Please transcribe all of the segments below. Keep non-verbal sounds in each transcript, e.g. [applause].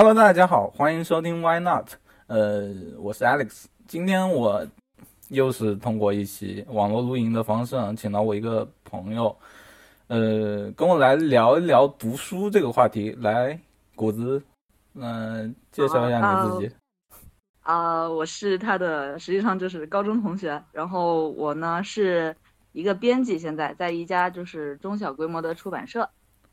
Hello，大家好，欢迎收听 Why Not？呃，我是 Alex。今天我又是通过一期网络录音的方式，请到我一个朋友，呃，跟我来聊一聊读书这个话题。来，谷子，嗯，介绍一下你自己。啊，我是他的，实际上就是高中同学。然后我呢是一个编辑，现在在一家就是中小规模的出版社。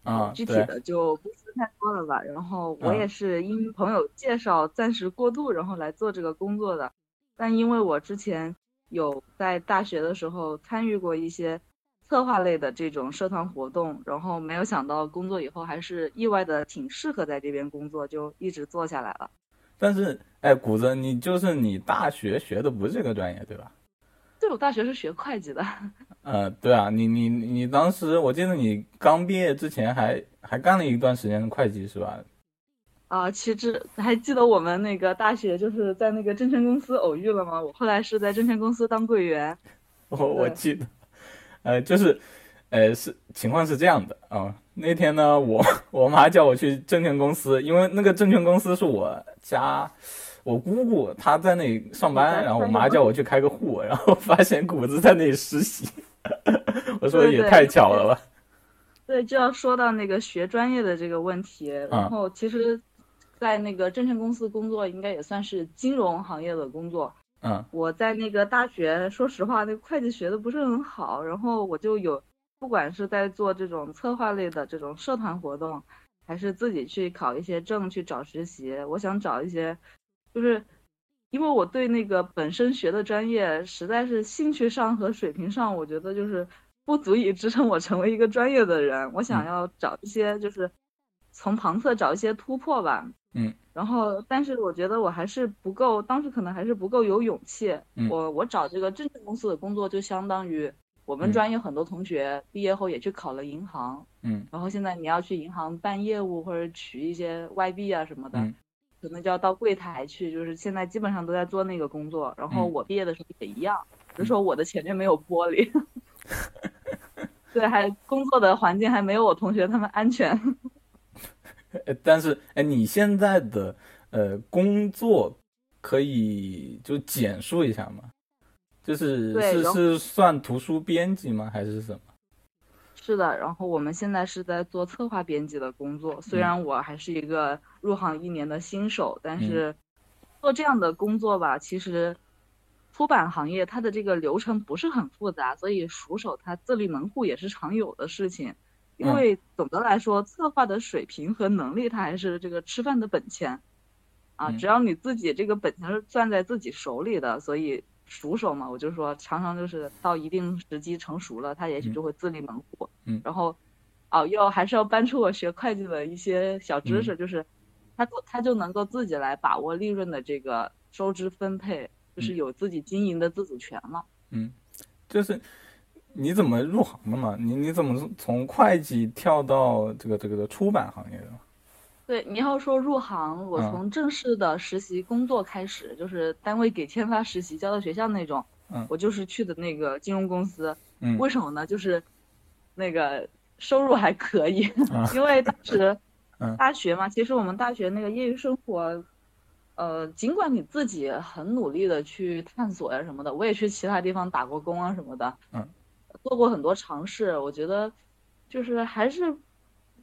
啊，具体的就不说太多了吧。然后我也是因朋友介绍暂时过渡，然后来做这个工作的。但因为我之前有在大学的时候参与过一些策划类的这种社团活动，然后没有想到工作以后还是意外的挺适合在这边工作，就一直做下来了。但是，哎，谷子，你就是你大学学的不是这个专业，对吧？对，我大学是学会计的。呃，对啊，你你你当时，我记得你刚毕业之前还还干了一段时间的会计，是吧？啊，其实还记得我们那个大学就是在那个证券公司偶遇了吗？我后来是在证券公司当柜员。我我记得，呃，就是，呃，是情况是这样的啊。那天呢，我我妈叫我去证券公司，因为那个证券公司是我家。我姑姑她在那里上班，然后我妈叫我去开个户，然后发现谷子在那里实习，[laughs] 我说也太巧了吧。对，就要说到那个学专业的这个问题，然后其实，在那个证券公司工作，应该也算是金融行业的工作。嗯，我在那个大学，说实话，那个会计学的不是很好，然后我就有，不管是在做这种策划类的这种社团活动，还是自己去考一些证去找实习，我想找一些。就是，因为我对那个本身学的专业，实在是兴趣上和水平上，我觉得就是不足以支撑我成为一个专业的人。我想要找一些，就是从旁侧找一些突破吧。嗯。然后，但是我觉得我还是不够，当时可能还是不够有勇气。我我找这个证券公司的工作，就相当于我们专业很多同学毕业后也去考了银行。嗯。然后现在你要去银行办业务或者取一些外币啊什么的。可能就要到柜台去，就是现在基本上都在做那个工作。然后我毕业的时候也一样，只是说我的前面没有玻璃，[laughs] 对，还工作的环境还没有我同学他们安全。但是，哎，你现在的呃工作可以就简述一下吗？就是是是算图书编辑吗？还是什么？是的，然后我们现在是在做策划编辑的工作。虽然我还是一个入行一年的新手，但是做这样的工作吧，其实出版行业它的这个流程不是很复杂，所以熟手他自立门户也是常有的事情。因为总的来说，策划的水平和能力，它还是这个吃饭的本钱啊。只要你自己这个本钱是攥在自己手里的，所以。熟手嘛，我就说常常就是到一定时机成熟了，他也许就会自立门户。嗯，然后，哦，要还是要搬出我学会计的一些小知识，就是他他就能够自己来把握利润的这个收支分配，就是有自己经营的自主权了。嗯，就是你怎么入行的嘛？你你怎么从会计跳到这个这个的出版行业的？对，你要说入行，我从正式的实习工作开始，就是单位给签发实习交到学校那种，我就是去的那个金融公司。为什么呢？就是那个收入还可以，[laughs] 因为当时 [laughs] 大学嘛，其实我们大学那个业余生活，呃，尽管你自己很努力的去探索呀什么的，我也去其他地方打过工啊什么的，做过很多尝试，我觉得就是还是。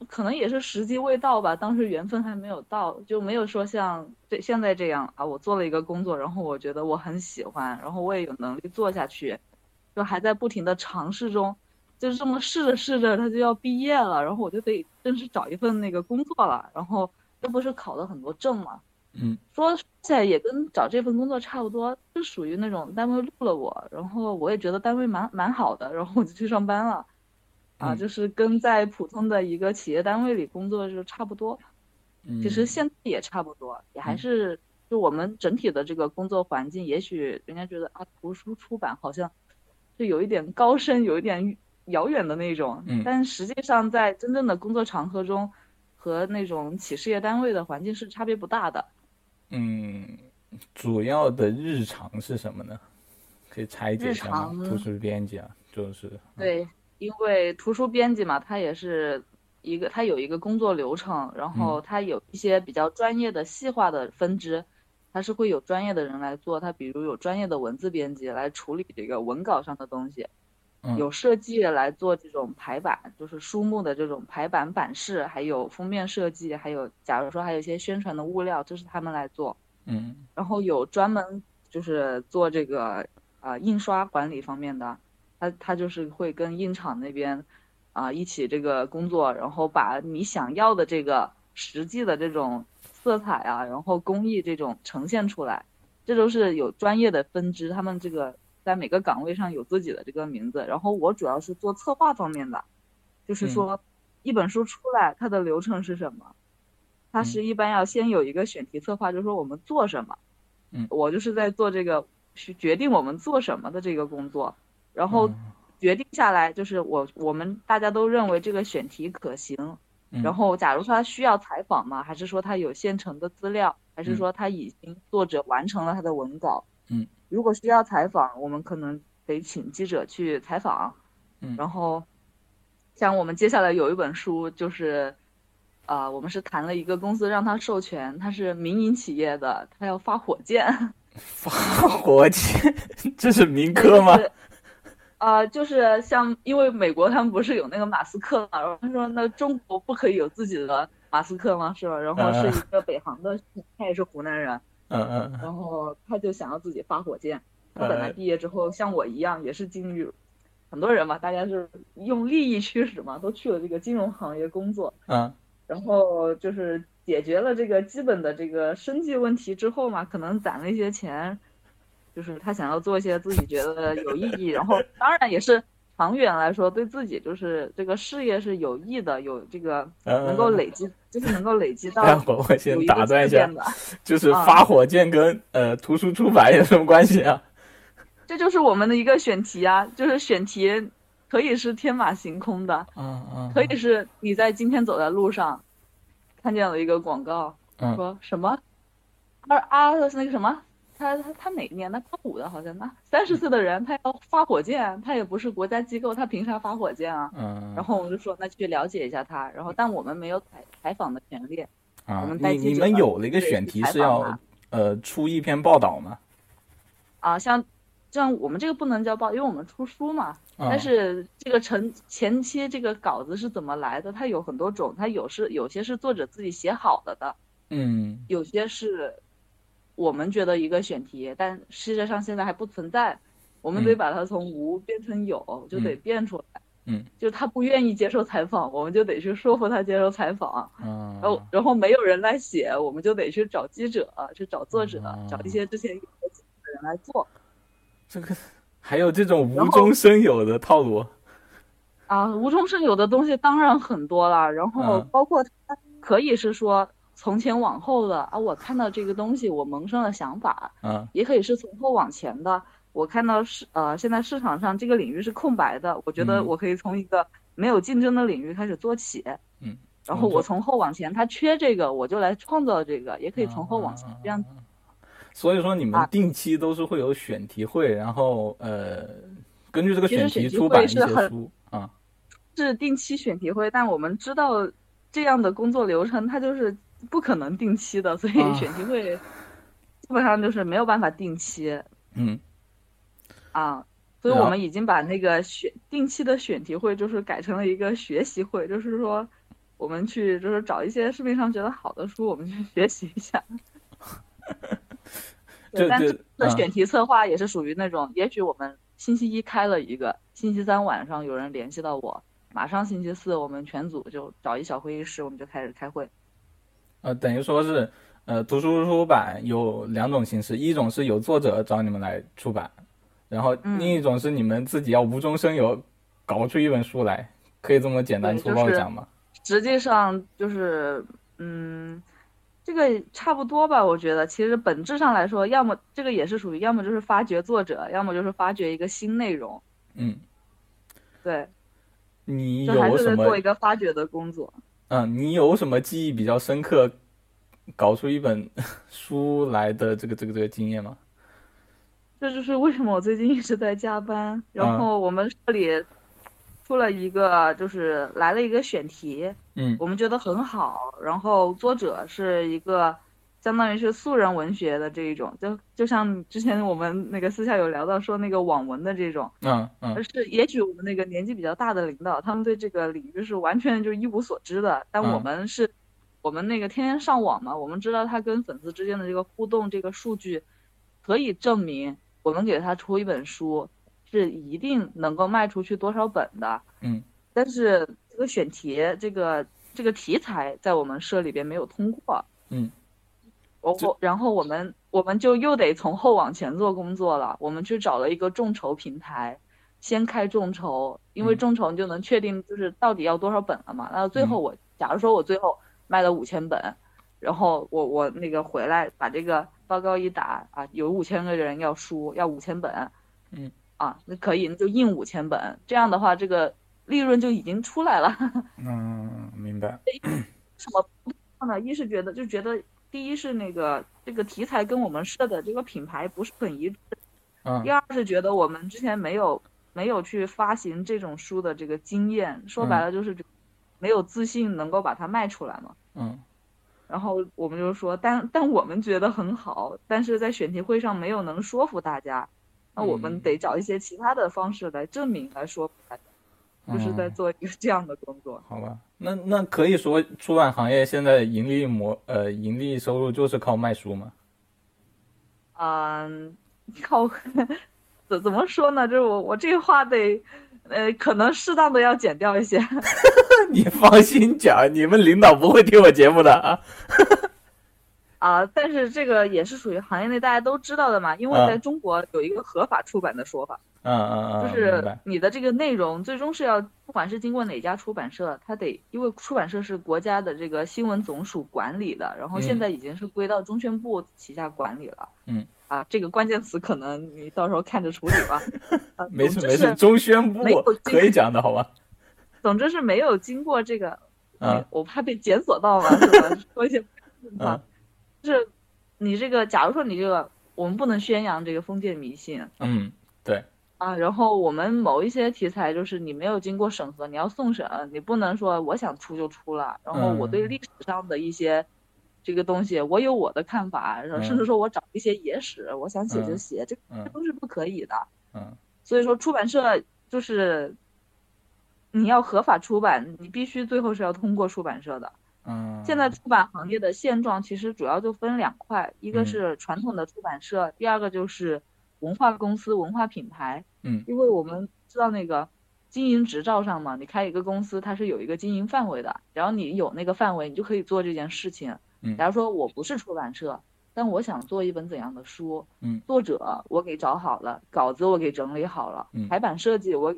可能也是时机未到吧，当时缘分还没有到，就没有说像这现在这样啊。我做了一个工作，然后我觉得我很喜欢，然后我也有能力做下去，就还在不停的尝试中，就是这么试着试着，他就要毕业了，然后我就得正式找一份那个工作了。然后这不是考了很多证嘛，嗯，说起来也跟找这份工作差不多，就属于那种单位录了我，然后我也觉得单位蛮蛮好的，然后我就去上班了。啊，就是跟在普通的一个企业单位里工作就差不多，其实现在也差不多，也还是就我们整体的这个工作环境，也许人家觉得啊，图书出版好像就有一点高深，有一点遥远的那种，但实际上在真正的工作场合中，和那种企事业单位的环境是差别不大的。嗯，主要的日常是什么呢？可以拆解一下吗？图书编辑啊，就是对。因为图书编辑嘛，他也是一个，它有一个工作流程，然后它有一些比较专业的细化的分支，它是会有专业的人来做。它比如有专业的文字编辑来处理这个文稿上的东西，有设计来做这种排版，就是书目的这种排版版式，还有封面设计，还有假如说还有一些宣传的物料，这是他们来做。嗯，然后有专门就是做这个啊印刷管理方面的，他他就是会跟印厂那边。啊，一起这个工作，然后把你想要的这个实际的这种色彩啊，然后工艺这种呈现出来，这都是有专业的分支，他们这个在每个岗位上有自己的这个名字。然后我主要是做策划方面的，就是说一本书出来它的流程是什么，它是一般要先有一个选题策划，就是说我们做什么，嗯，我就是在做这个去决定我们做什么的这个工作，然后。决定下来就是我，我们大家都认为这个选题可行。然后，假如说他需要采访嘛，还是说他有现成的资料，还是说他已经作者完成了他的文稿？嗯，如果需要采访，我们可能得请记者去采访。嗯，然后，像我们接下来有一本书，就是，啊，我们是谈了一个公司让他授权，他是民营企业的，他要发火箭。发火箭，[laughs] 这是民科吗？啊，就是像，因为美国他们不是有那个马斯克嘛，然后他说那中国不可以有自己的马斯克吗？是吧？然后是一个北航的，他也是湖南人，[laughs] 嗯嗯，然后他就想要自己发火箭。他本来毕业之后像我一样也是进入，很多人嘛，大家是用利益驱使嘛，都去了这个金融行业工作，嗯，然后就是解决了这个基本的这个生计问题之后嘛，可能攒了一些钱。就是他想要做一些自己觉得有意义，然后当然也是长远来说对自己就是这个事业是有益的，有这个能够累积，就是能够累积到。我我先打断一下，就是发火箭跟呃图书出版有什么关系啊？[laughs] 这就是我们的一个选题啊，就是选题可以是天马行空的，嗯嗯，可以是你在今天走在路上看见了一个广告，说什么二啊那个什么。他他他哪年的？八五的，好像那三十岁的人，他要发火箭，他也不是国家机构，他凭啥发火箭啊？嗯。然后我就说，那去了解一下他。然后，但我们没有采采访的权利。啊，你你们有了一个选题是要呃出一篇报道吗？啊，像像我们这个不能叫报，因为我们出书嘛。但是这个成前期这个稿子是怎么来的？它有很多种，它有是有些是作者自己写好了的，嗯，有些是。我们觉得一个选题，但世界上现在还不存在，我们得把它从无变成有，就得变出来。嗯，就他不愿意接受采访，我们就得去说服他接受采访。嗯，然后然后没有人来写，我们就得去找记者，去找作者，找一些之前有的人来做。这个还有这种无中生有的套路啊，无中生有的东西当然很多了，然后包括它可以是说。从前往后的啊，我看到这个东西，我萌生了想法。嗯，也可以是从后往前的。我看到市呃，现在市场上这个领域是空白的，我觉得我可以从一个没有竞争的领域开始做起。嗯，然后我从后往前，他缺这个，我就来创造这个，也可以从后往前这样。所以说，你们定期都是会有选题会，然后呃，根据这个选题出版一些书啊。是定期选题会，但我们知道这样的工作流程，它就是。不可能定期的，所以选题会基本上就是没有办法定期。嗯，啊，所以我们已经把那个选定期的选题会，就是改成了一个学习会，就是说我们去就是找一些市面上觉得好的书，我们去学习一下。[laughs] 对，但这的选题策划也是属于那种，也许我们星期一开了一个，星期三晚上有人联系到我，马上星期四我们全组就找一小会议室，我们就开始开会。呃，等于说是，呃，图书出版有两种形式，一种是有作者找你们来出版，然后另一种是你们自己要无中生有，搞出一本书来，可以这么简单粗暴讲吗？实际上就是，嗯，这个差不多吧。我觉得其实本质上来说，要么这个也是属于，要么就是发掘作者，要么就是发掘一个新内容。嗯，对，你有什么做一个发掘的工作？嗯，你有什么记忆比较深刻，搞出一本书来的这个这个这个经验吗？这就是为什么我最近一直在加班。然后我们这里出了一个，就是来了一个选题，嗯，我们觉得很好。然后作者是一个相当于是素人文学的这一种，就就像之前我们那个私下有聊到说那个网文的这种，嗯嗯，是也许我们那个年纪比较大的领导，他们对这个领域是完全就一无所知的，但我们是，我们那个天天上网嘛，我们知道他跟粉丝之间的这个互动，这个数据可以证明，我们给他出一本书是一定能够卖出去多少本的，嗯。但是这个选题，这个这个题材在我们社里边没有通过，嗯，我我然后我们我们就又得从后往前做工作了，我们去找了一个众筹平台，先开众筹，因为众筹你就能确定就是到底要多少本了嘛。那最后我假如说我最后卖了五千本，然后我我那个回来把这个报告一打啊，有五千个人要书要五千本，嗯，啊那可以那就印五千本，这样的话这个。利润就已经出来了。[laughs] 嗯，明白。什么呢？一是觉得，就觉得第一是那个这个题材跟我们设的这个品牌不是很一致。嗯。第二是觉得我们之前没有没有去发行这种书的这个经验，说白了就是没有自信能够把它卖出来嘛。嗯。然后我们就说，但但我们觉得很好，但是在选题会上没有能说服大家，那我们得找一些其他的方式来证明来说服大家。就是在做一个这样的工作，好吧？那那可以说出版行业现在盈利模呃盈利收入就是靠卖书吗？嗯，靠，怎怎么说呢？就是我我这话得呃可能适当的要剪掉一些。[laughs] 你放心讲，你们领导不会听我节目的啊。啊，但是这个也是属于行业内大家都知道的嘛，因为在中国有一个合法出版的说法。嗯嗯嗯，就是你的这个内容最终是要，不管是经过哪家出版社，它得因为出版社是国家的这个新闻总署管理的，然后现在已经是归到中宣部旗下管理了。嗯，啊，这个关键词可能你到时候看着处理吧。[laughs] 没事没事，中宣部可以讲的好吧？总之是没有经过这个，嗯，我怕被检索到嘛，是吧？[laughs] 说一些啊，就是你这个，假如说你这个，我们不能宣扬这个封建迷信。嗯，对。啊，然后我们某一些题材就是你没有经过审核，你要送审，你不能说我想出就出了。然后我对历史上的一些这个东西，我有我的看法，然后甚至说我找一些野史，我想写就写，这这都是不可以的。嗯，所以说出版社就是你要合法出版，你必须最后是要通过出版社的。嗯，现在出版行业的现状其实主要就分两块，一个是传统的出版社，第二个就是文化公司、文化品牌。嗯，因为我们知道那个经营执照上嘛，你开一个公司，它是有一个经营范围的，然后你有那个范围，你就可以做这件事情。嗯，假如说我不是出版社，但我想做一本怎样的书，嗯，作者我给找好了，稿子我给整理好了，嗯，排版设计我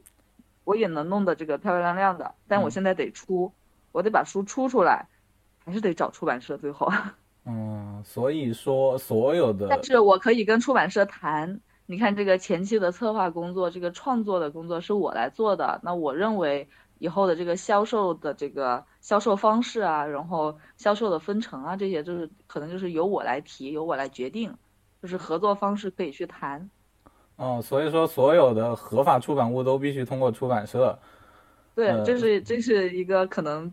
我也能弄得这个漂漂亮亮的，但我现在得出，我得把书出出来，还是得找出版社最后。[laughs] 嗯，所以说所有的，但是我可以跟出版社谈。你看这个前期的策划工作，这个创作的工作是我来做的。那我认为以后的这个销售的这个销售方式啊，然后销售的分成啊，这些就是可能就是由我来提，由我来决定，就是合作方式可以去谈。哦，所以说所有的合法出版物都必须通过出版社。对，这是这是一个可能，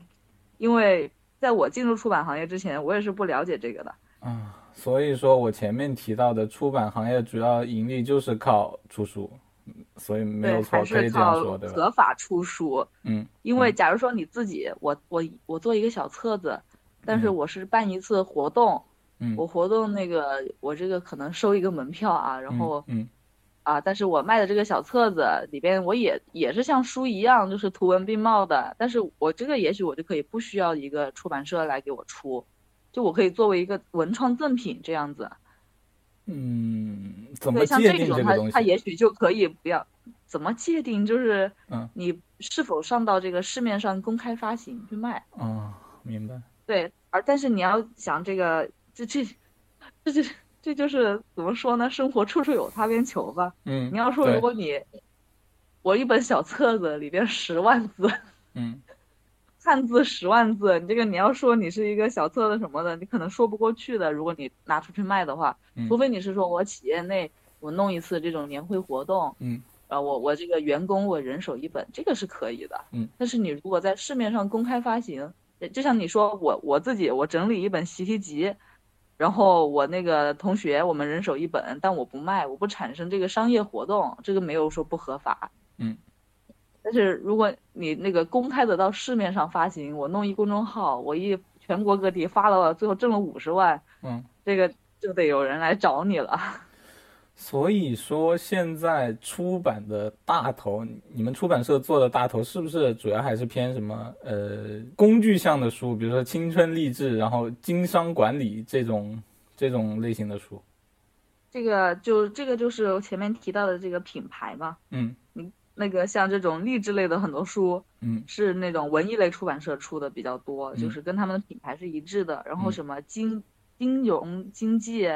因为在我进入出版行业之前，我也是不了解这个的。啊。所以说我前面提到的出版行业主要盈利就是靠出书，所以没有错，可以这样说，对吧？合法出书，嗯，因为假如说你自己，我我我做一个小册子，但是我是办一次活动，嗯，我活动那个我这个可能收一个门票啊，然后嗯，啊，但是我卖的这个小册子里边我也也是像书一样，就是图文并茂的，但是我这个也许我就可以不需要一个出版社来给我出。就我可以作为一个文创赠品这样子，嗯，怎么界定这个东西？它也许就可以不要，怎么界定？就是嗯，你是否上到这个市面上公开发行去卖？啊，明白。对，而但是你要想这个，这这这这这就是怎么说呢？生活处处有擦边球吧。嗯，你要说如果你我一本小册子里边十万字，嗯。汉字十万字，你这个你要说你是一个小册子什么的，你可能说不过去的。如果你拿出去卖的话，除非你是说我企业内我弄一次这种年会活动，嗯，啊，我我这个员工我人手一本，这个是可以的，嗯。但是你如果在市面上公开发行，就像你说我我自己我整理一本习题集，然后我那个同学我们人手一本，但我不卖，我不产生这个商业活动，这个没有说不合法。嗯。但是如果你那个公开的到市面上发行，我弄一公众号，我一全国各地发了，最后挣了五十万，嗯，这个就得有人来找你了。所以说，现在出版的大头，你们出版社做的大头，是不是主要还是偏什么呃工具向的书，比如说青春励志，然后经商管理这种这种类型的书？这个就这个就是我前面提到的这个品牌嘛。嗯，你那个像这种励志类的很多书，嗯，是那种文艺类出版社出的比较多，就是跟他们的品牌是一致的。然后什么金金融经济。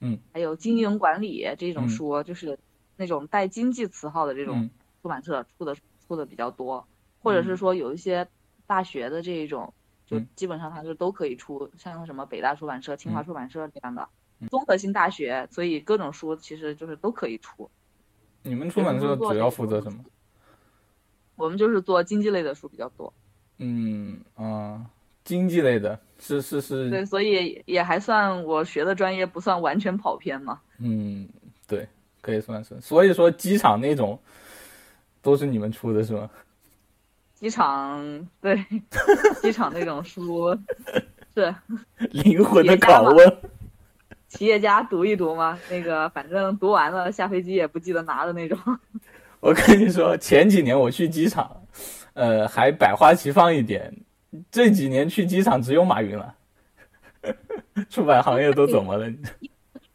嗯，还有经营管理这种书，就是那种带经济词号的这种出版社出的出的比较多，或者是说有一些大学的这一种，就基本上它是都可以出，像什么北大出版社、清华出版社这样的综合性大学，所以各种书其实就是都可以出。你们出版社主要负责什么？我们就是做经济类的书比较多。嗯啊。经济类的，是是是，对，所以也还算我学的专业不算完全跑偏嘛。嗯，对，可以算是。所以说机场那种都是你们出的是吗？机场对，[laughs] 机场那种书是 [laughs] 灵魂的拷问。企业家读一读吗？那个反正读完了下飞机也不记得拿的那种。[laughs] 我跟你说，前几年我去机场，呃，还百花齐放一点。这几年去机场只有马云了，[laughs] 出版行业都怎么了？[laughs]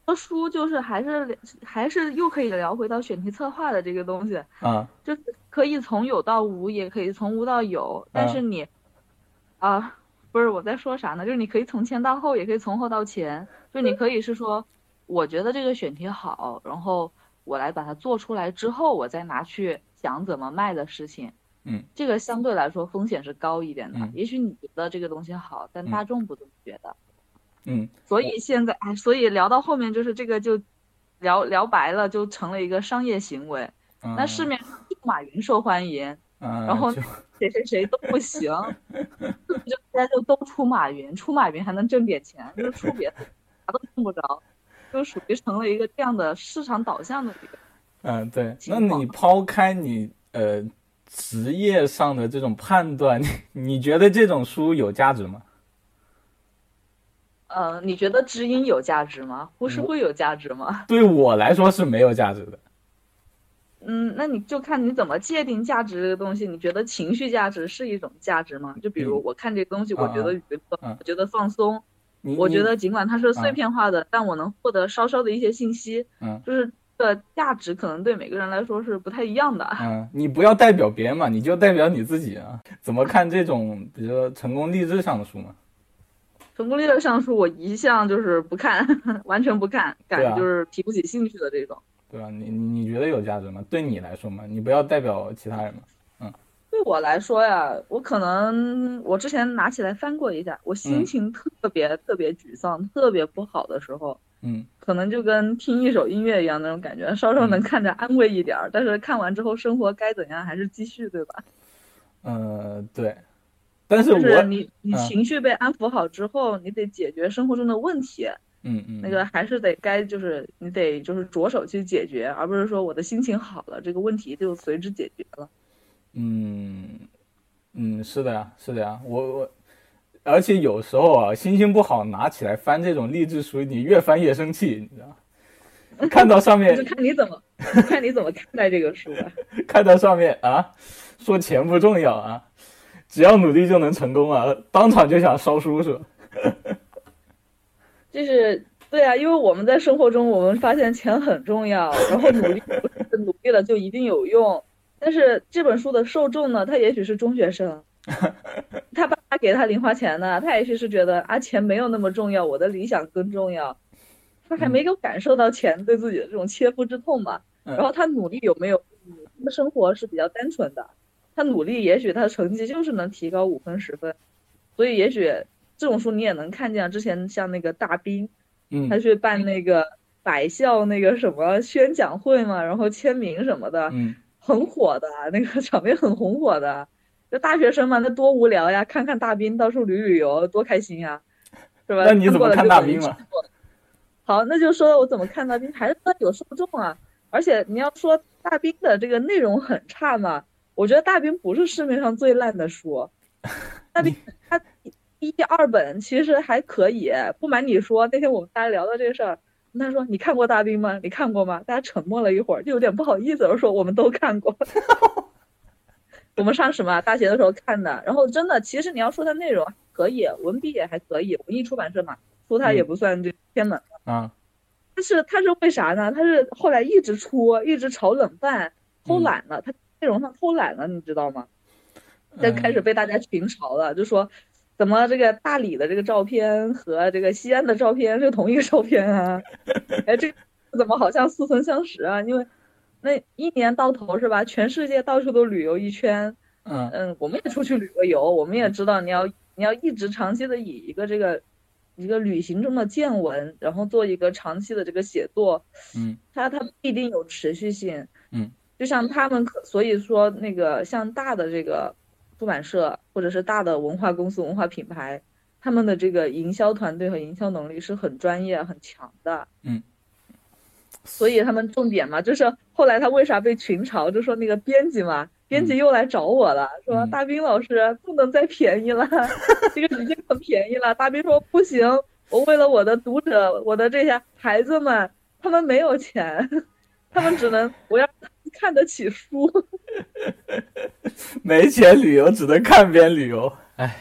说书就是还是还是又可以聊回到选题策划的这个东西啊，就是可以从有到无，也可以从无到有，但是你啊，不是我在说啥呢？就是你可以从前到后，也可以从后到前，就你可以是说，我觉得这个选题好，然后我来把它做出来之后，我再拿去想怎么卖的事情。嗯，这个相对来说风险是高一点的。也许你觉得这个东西好，但大众不这么觉得。嗯，所以现在哎，所以聊到后面就是这个就聊聊白了，就成了一个商业行为。那市面上马云受欢迎，然后谁谁谁都不行，[laughs] 就大家就都出马云，出马云还能挣点钱，就出别的啥都挣不着，就属于成了一个这样的市场导向的一个。嗯，对。那你抛开你呃。职业上的这种判断，你 [laughs] 你觉得这种书有价值吗？呃，你觉得知音有价值吗？故事会有价值吗？对我来说是没有价值的。嗯，那你就看你怎么界定价值这个东西。你觉得情绪价值是一种价值吗？就比如我看这个东西，我觉得娱乐，我觉得放松，我觉得尽管它是碎片化的，但我能获得稍稍的一些信息。嗯，就是。的价值可能对每个人来说是不太一样的。嗯，你不要代表别人嘛，你就代表你自己啊。怎么看这种，比如说成功励志上的书嘛？成功励志上的书，我一向就是不看，[laughs] 完全不看，感觉就是提不起兴趣的这种。对啊，你你觉得有价值吗？对你来说嘛，你不要代表其他人嘛。嗯，对我来说呀，我可能我之前拿起来翻过一下，我心情特别特别沮丧、特别不好的时候。嗯，可能就跟听一首音乐一样那种感觉，稍稍能看着安慰一点儿。但是看完之后，生活该怎样还是继续，对吧？嗯，[laughs] 对。但是我你你情绪被安抚好之后，你得解决生活中的问题。嗯嗯。那个还是得该就是你得就是着手去解决，而不是说我的心情好了，这个问题就随之解决了。嗯嗯，是的呀，是的呀，我我。而且有时候啊，心情不好，拿起来翻这种励志书，你越翻越生气，你知道看到上面，[laughs] 就看你怎么 [laughs] 看你怎么看待这个书啊。[laughs] 看到上面啊，说钱不重要啊，只要努力就能成功啊，当场就想烧书是吧？就是对啊，因为我们在生活中，我们发现钱很重要，然后努力努力了就一定有用。但是这本书的受众呢，他也许是中学生。[laughs] 他爸爸给他零花钱呢，他也许是觉得啊钱没有那么重要，我的理想更重要。他还没有感受到钱对自己的这种切肤之痛嘛。然后他努力有没有？他的生活是比较单纯的。他努力，也许他的成绩就是能提高五分十分。所以也许这种书你也能看见，之前像那个大兵，嗯，他去办那个百校那个什么宣讲会嘛，然后签名什么的，嗯，很火的那个 [laughs] 场面很红火的。就大学生嘛，那多无聊呀！看看大兵到处旅旅游，多开心呀，是吧？那你怎么看大兵嘛？好，那就说我怎么看大兵，还是有受众啊。而且你要说大兵的这个内容很差嘛，我觉得大兵不是市面上最烂的书。[laughs] 大兵他一二本其实还可以，不瞒你说，那天我们大家聊到这个事儿，他说你看过大兵吗？你看过吗？大家沉默了一会儿，就有点不好意思，我说我们都看过。[laughs] 我们上什么大学的时候看的，然后真的，其实你要说它内容可以，文笔也还可以，文艺出版社嘛，出它也不算这偏冷啊。但是它是为啥呢？它是后来一直出，一直炒冷饭，偷懒了，它内容上偷懒了，你知道吗？就开始被大家群嘲了，就说怎么这个大理的这个照片和这个西安的照片是同一个照片啊？哎，这怎么好像似曾相识啊？因为。那一年到头是吧？全世界到处都旅游一圈，嗯嗯，我们也出去旅个游，我们也知道你要你要一直长期的以一个这个一个旅行中的见闻，然后做一个长期的这个写作，嗯，它它不一定有持续性，嗯，就像他们可所以说那个像大的这个出版社或者是大的文化公司文化品牌，他们的这个营销团队和营销能力是很专业很强的，嗯。所以他们重点嘛，就是后来他为啥被群嘲，就说那个编辑嘛，编辑又来找我了，说大兵老师不能再便宜了，[laughs] 这个已经很便宜了。大兵说不行，我为了我的读者，我的这些孩子们，他们没有钱，[laughs] 他们只能我要看得起书，[laughs] 没钱旅游只能看边旅游，哎，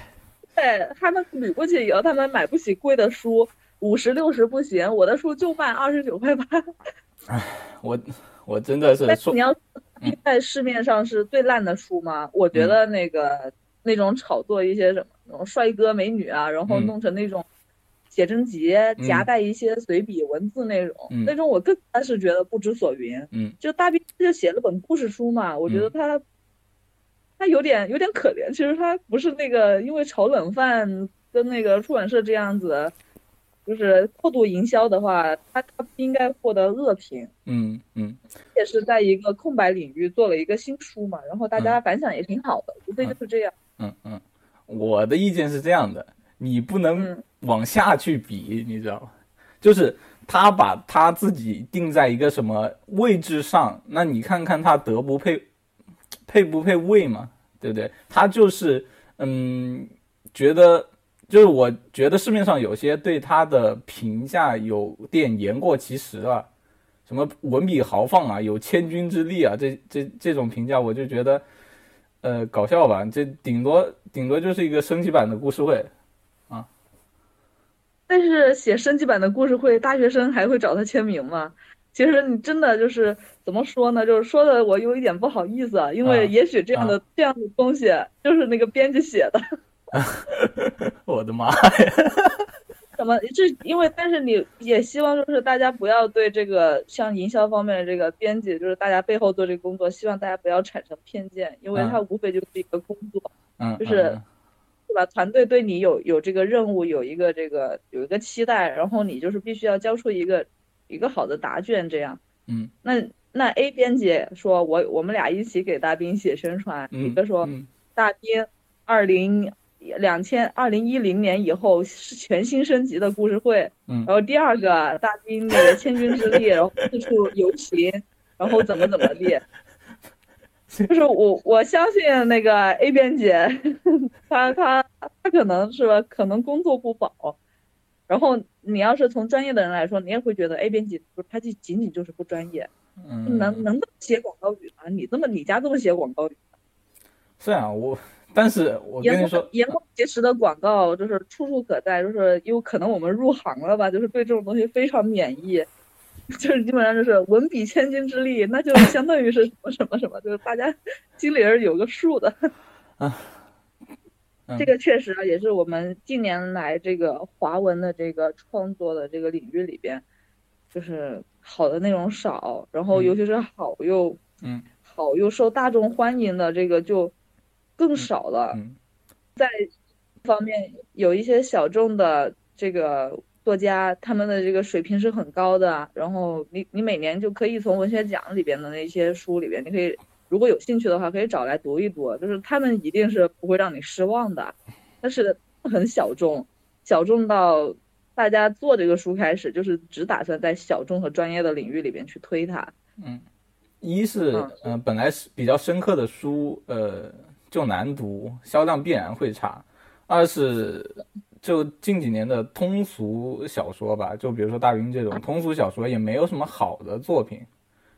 对他们旅不起游，他们买不起贵的书。五十六十不行，我的书就卖二十九块八。哎，我我真的是。说你要在市面上是最烂的书吗？我觉得那个那种炒作一些什么那种帅哥美女啊，然后弄成那种写真集，夹带一些随笔文字那种，那种我更加是觉得不知所云。嗯，就大兵就写了本故事书嘛，我觉得他他有点有点可怜。其实他不是那个因为炒冷饭跟那个出版社这样子。就是过度营销的话，他他不应该获得恶评。嗯嗯，也是在一个空白领域做了一个新书嘛，然后大家反响也挺好的，无非就是这样。嗯嗯，我的意见是这样的，你不能往下去比，你知道吗？就是他把他自己定在一个什么位置上，那你看看他德不配，配不配位嘛？对不对？他就是嗯，觉得。就是我觉得市面上有些对他的评价有点言过其实了，什么文笔豪放啊，有千钧之力啊，这这这种评价我就觉得，呃，搞笑吧，这顶多顶多就是一个升级版的故事会，但是写升级版的故事会，大学生还会找他签名吗？其实你真的就是怎么说呢？就是说的我有一点不好意思，因为也许这样的这样的东西就是那个编辑写的。[laughs] 我的妈呀！怎么？这因为，但是你也希望就是大家不要对这个像营销方面的这个编辑，就是大家背后做这个工作，希望大家不要产生偏见，因为它无非就是一个工作，嗯，就是，对吧？团队对你有有这个任务，有一个这个有一个期待，然后你就是必须要交出一个一个好的答卷，这样，嗯，那那 A 编辑说，我我们俩一起给大兵写宣传，一个说大兵二零。两千二零一零年以后是全新升级的故事会，嗯，然后第二个大兵那个千钧之力，然后四处游行，然后怎么怎么地，[laughs] 就是我我相信那个 A 编辑，[laughs] 他他他可能是吧，可能工作不保，然后你要是从专业的人来说，你也会觉得 A 编辑不，他就仅仅就是不专业，嗯，能能写广告语吗？你这么你家这么写广告语？是啊，我。但是我跟你说，言过其实的广告就是处处可在，就是因为可能我们入行了吧，就是对这种东西非常免疫，就是基本上就是文笔千金之力，那就相当于是什么什么什么，就是大家心里是有个数的。[laughs] 啊，这个确实啊，也是我们近年来这个华文的这个创作的这个领域里边，就是好的内容少，然后尤其是好又嗯好又受大众欢迎的这个就。更少了，在方面有一些小众的这个作家，他们的这个水平是很高的。然后你你每年就可以从文学奖里边的那些书里边，你可以如果有兴趣的话，可以找来读一读，就是他们一定是不会让你失望的。但是很小众，小众到大家做这个书开始，就是只打算在小众和专业的领域里边去推它。嗯，一是嗯，本来是比较深刻的书，呃，就难读，销量必然会差；二是就近几年的通俗小说吧，就比如说大云这种通俗小说，也没有什么好的作品。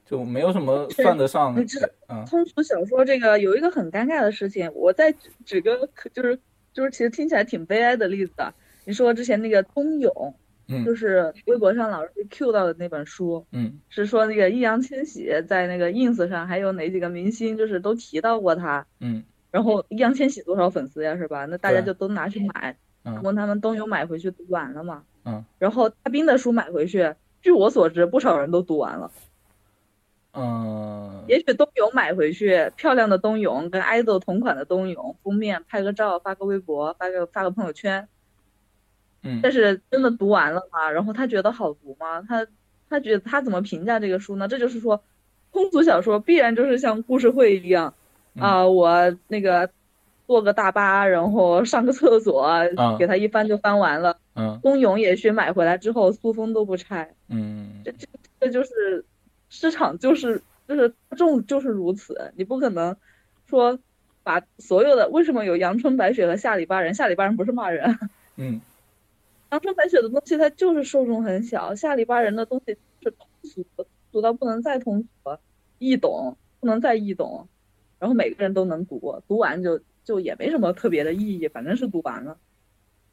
就没有什么算得上。你知道，通俗小说这个有一个很尴尬的事情，我再举个就是就是其实听起来挺悲哀的例子。你说之前那个冬泳，嗯，就是微博上老是被 Q 到的那本书，嗯，是说那个易烊千玺在那个 ins 上还有哪几个明星就是都提到过他，嗯，然后易烊千玺多少粉丝呀，是吧？那大家就都拿去买，嗯，问他们冬泳买回去读完了吗？嗯，然后大兵的书买回去，据我所知，不少人都读完了。嗯，也许冬泳买回去，漂亮的冬泳跟爱豆同款的冬泳封面拍个照，发个微博，发个发个朋友圈。嗯，但是真的读完了吗？然后他觉得好读吗？他他觉得他怎么评价这个书呢？这就是说，通俗小说必然就是像故事会一样啊，我那个坐个大巴，然后上个厕所，给他一翻就翻完了。嗯，冬泳也许买回来之后塑封都不拆。嗯，这这这就是。市场就是就是大众就是如此，你不可能说把所有的为什么有阳春白雪和下里巴人？下里巴人不是骂人，[laughs] 嗯，阳春白雪的东西它就是受众很小，下里巴人的东西是通俗的，俗到不能再通俗，易懂不能再易懂，然后每个人都能读，读完就就也没什么特别的意义，反正是读完了。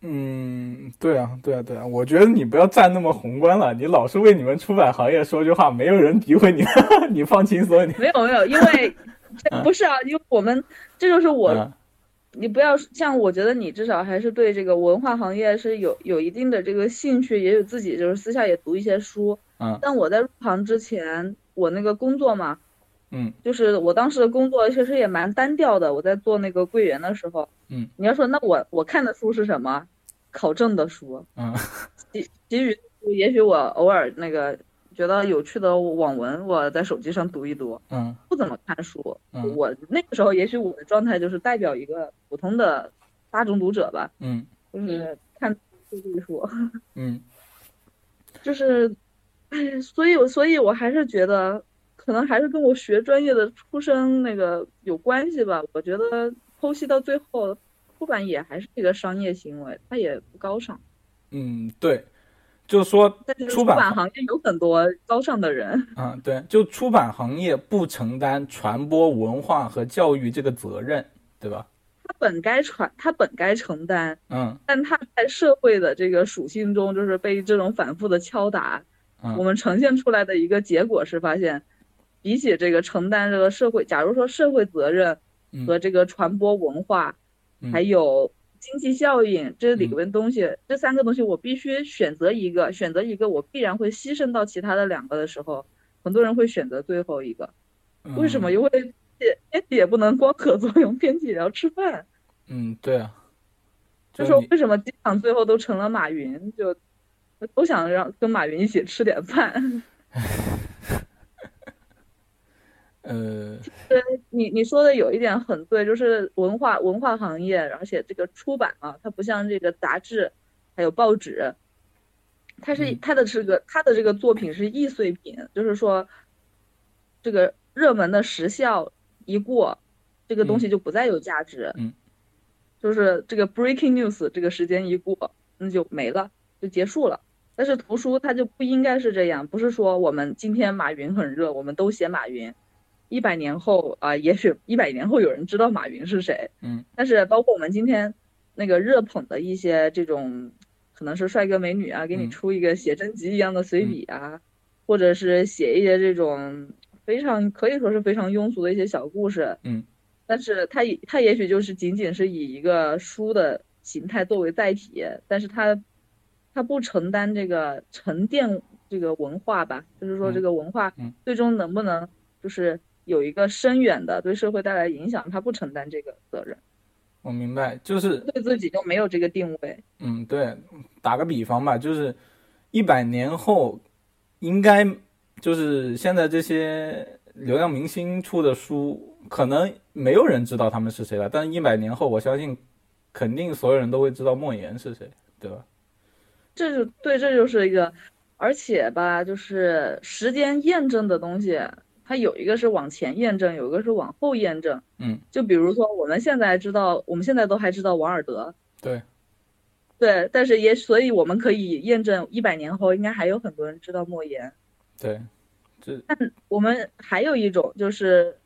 嗯，对啊，对啊，对啊，我觉得你不要站那么宏观了，你老是为你们出版行业说句话，没有人诋毁你，[laughs] 你放轻松。没有没有，因为 [laughs] 不是啊，因为我们这就是我，你不要像我觉得你至少还是对这个文化行业是有有一定的这个兴趣，也有自己就是私下也读一些书。嗯，但我在入行之前，我那个工作嘛。嗯，就是我当时的工作其实也蛮单调的。我在做那个柜员的时候，嗯，你要说那我我看的书是什么？考证的书，嗯，其其余也许我偶尔那个觉得有趣的网文，我在手机上读一读，嗯，不怎么看书。嗯，我那个时候也许我的状态就是代表一个普通的大众读者吧，嗯，就是看数据书，嗯，[laughs] 就是，哎，所以所以我还是觉得。可能还是跟我学专业的出身那个有关系吧。我觉得剖析到最后，出版也还是一个商业行为，它也不高尚。嗯，对，就是说出版行业有很多高尚的人。嗯，[laughs] 对，就出版行业不承担传播文化和教育这个责任，对吧？他本该传，他本该承担。嗯，但他在社会的这个属性中，就是被这种反复的敲打。嗯，我们呈现出来的一个结果是发现。比起这个承担这个社会，假如说社会责任和这个传播文化，还有经济效应这里边东西，这三个东西我必须选择一个，选择一个我必然会牺牲到其他的两个的时候，很多人会选择最后一个。为什么？因为编辑也不能光合作用，编辑也要吃饭。嗯，对啊。就说为什么机场最后都成了马云，就都想让跟马云一起吃点饭。[laughs] 呃，其实你你说的有一点很对，就是文化文化行业，而且这个出版啊，它不像这个杂志，还有报纸，它是它的这个它的这个作品是易碎品，就是说，这个热门的时效一过，这个东西就不再有价值，嗯，就是这个 breaking news 这个时间一过，那就没了，就结束了。但是图书它就不应该是这样，不是说我们今天马云很热，我们都写马云。一百年后啊，也许一百年后有人知道马云是谁，嗯，但是包括我们今天那个热捧的一些这种，可能是帅哥美女啊，给你出一个写真集一样的随笔啊，或者是写一些这种非常可以说是非常庸俗的一些小故事，嗯，但是他也它也许就是仅仅是以一个书的形态作为载体，但是他他不承担这个沉淀这个文化吧，就是说这个文化最终能不能就是。有一个深远的对社会带来影响，他不承担这个责任。我明白，就是对自己就没有这个定位。嗯，对，打个比方吧，就是一百年后，应该就是现在这些流量明星出的书，可能没有人知道他们是谁了，但一百年后，我相信肯定所有人都会知道莫言是谁，对吧？这就对，这就是一个，而且吧，就是时间验证的东西，它有一个是往前验证，有一个是往后验证。嗯，就比如说我们现在知道，我们现在都还知道王尔德。对。对，但是也，所以我们可以验证，一百年后应该还有很多人知道莫言。对，这。但我们还有一种就是，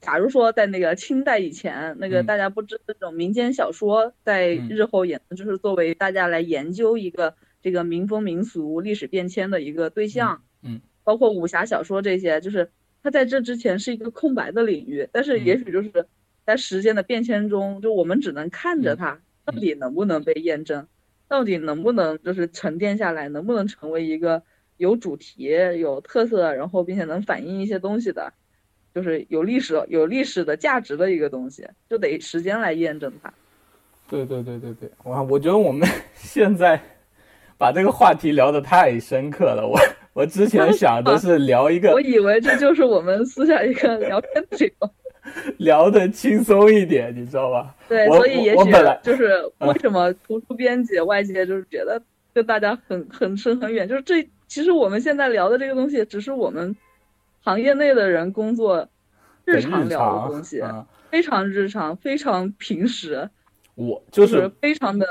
假如说在那个清代以前，那个大家不知那种民间小说，在日后也就是作为大家来研究一个这个民风民俗、历史变迁的一个对象。嗯。包括武侠小说这些，就是它在这之前是一个空白的领域，但是也许就是在时间的变迁中，就我们只能看着它。到底能不能被验证？到底能不能就是沉淀下来？能不能成为一个有主题、有特色，然后并且能反映一些东西的，就是有历史、有历史的价值的一个东西，就得时间来验证它。对对对对对，我我觉得我们 [laughs] 现在把这个话题聊得太深刻了。我我之前 [laughs] 想的是聊一个，我以为这就是我们私下一个聊天的内容。[laughs] 聊的轻松一点，你知道吧？对，所以也许就是为什么图书编辑外界就是觉得跟大家很很深很远，就是这其实我们现在聊的这个东西，只是我们行业内的人工作日常聊的东西，非常日常，非常平时。我就是非常的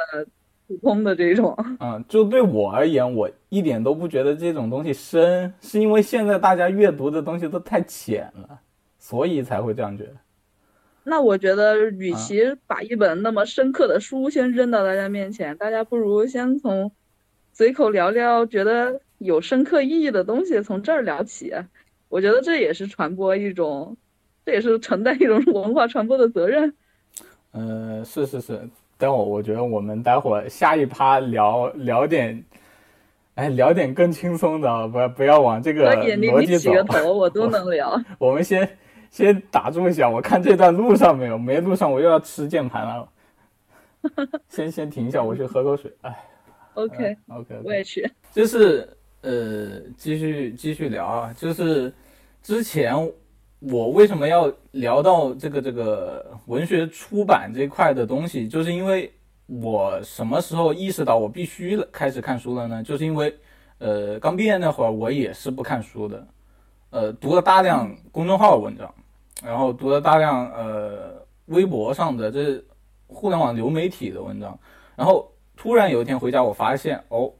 普通的这种。[laughs] 嗯，就对我而言，我一点都不觉得这种东西深，是因为现在大家阅读的东西都太浅了。所以才会这样觉得。那我觉得，与其把一本那么深刻的书先扔到大家面前，大家不如先从随口聊聊觉得有深刻意义的东西，从这儿聊起。我觉得这也是传播一种，这也是承担一种文化传播的责任。呃，是是是，但我我觉得我们待会儿下一趴聊聊点。哎，聊点更轻松的，不不要往这个逻辑走。个头，我都能聊。我们先先打住一下，我看这段录上没有，没录上，我又要吃键盘了。先先停一下，我去喝口水。哎，OK OK，我也去。就是呃，继续继续聊啊，就是之前我为什么要聊到这个这个文学出版这块的东西，就是因为。我什么时候意识到我必须开始看书了呢？就是因为，呃，刚毕业那会儿，我也是不看书的，呃，读了大量公众号文章，然后读了大量呃微博上的这互联网流媒体的文章，然后突然有一天回家，我发现哦，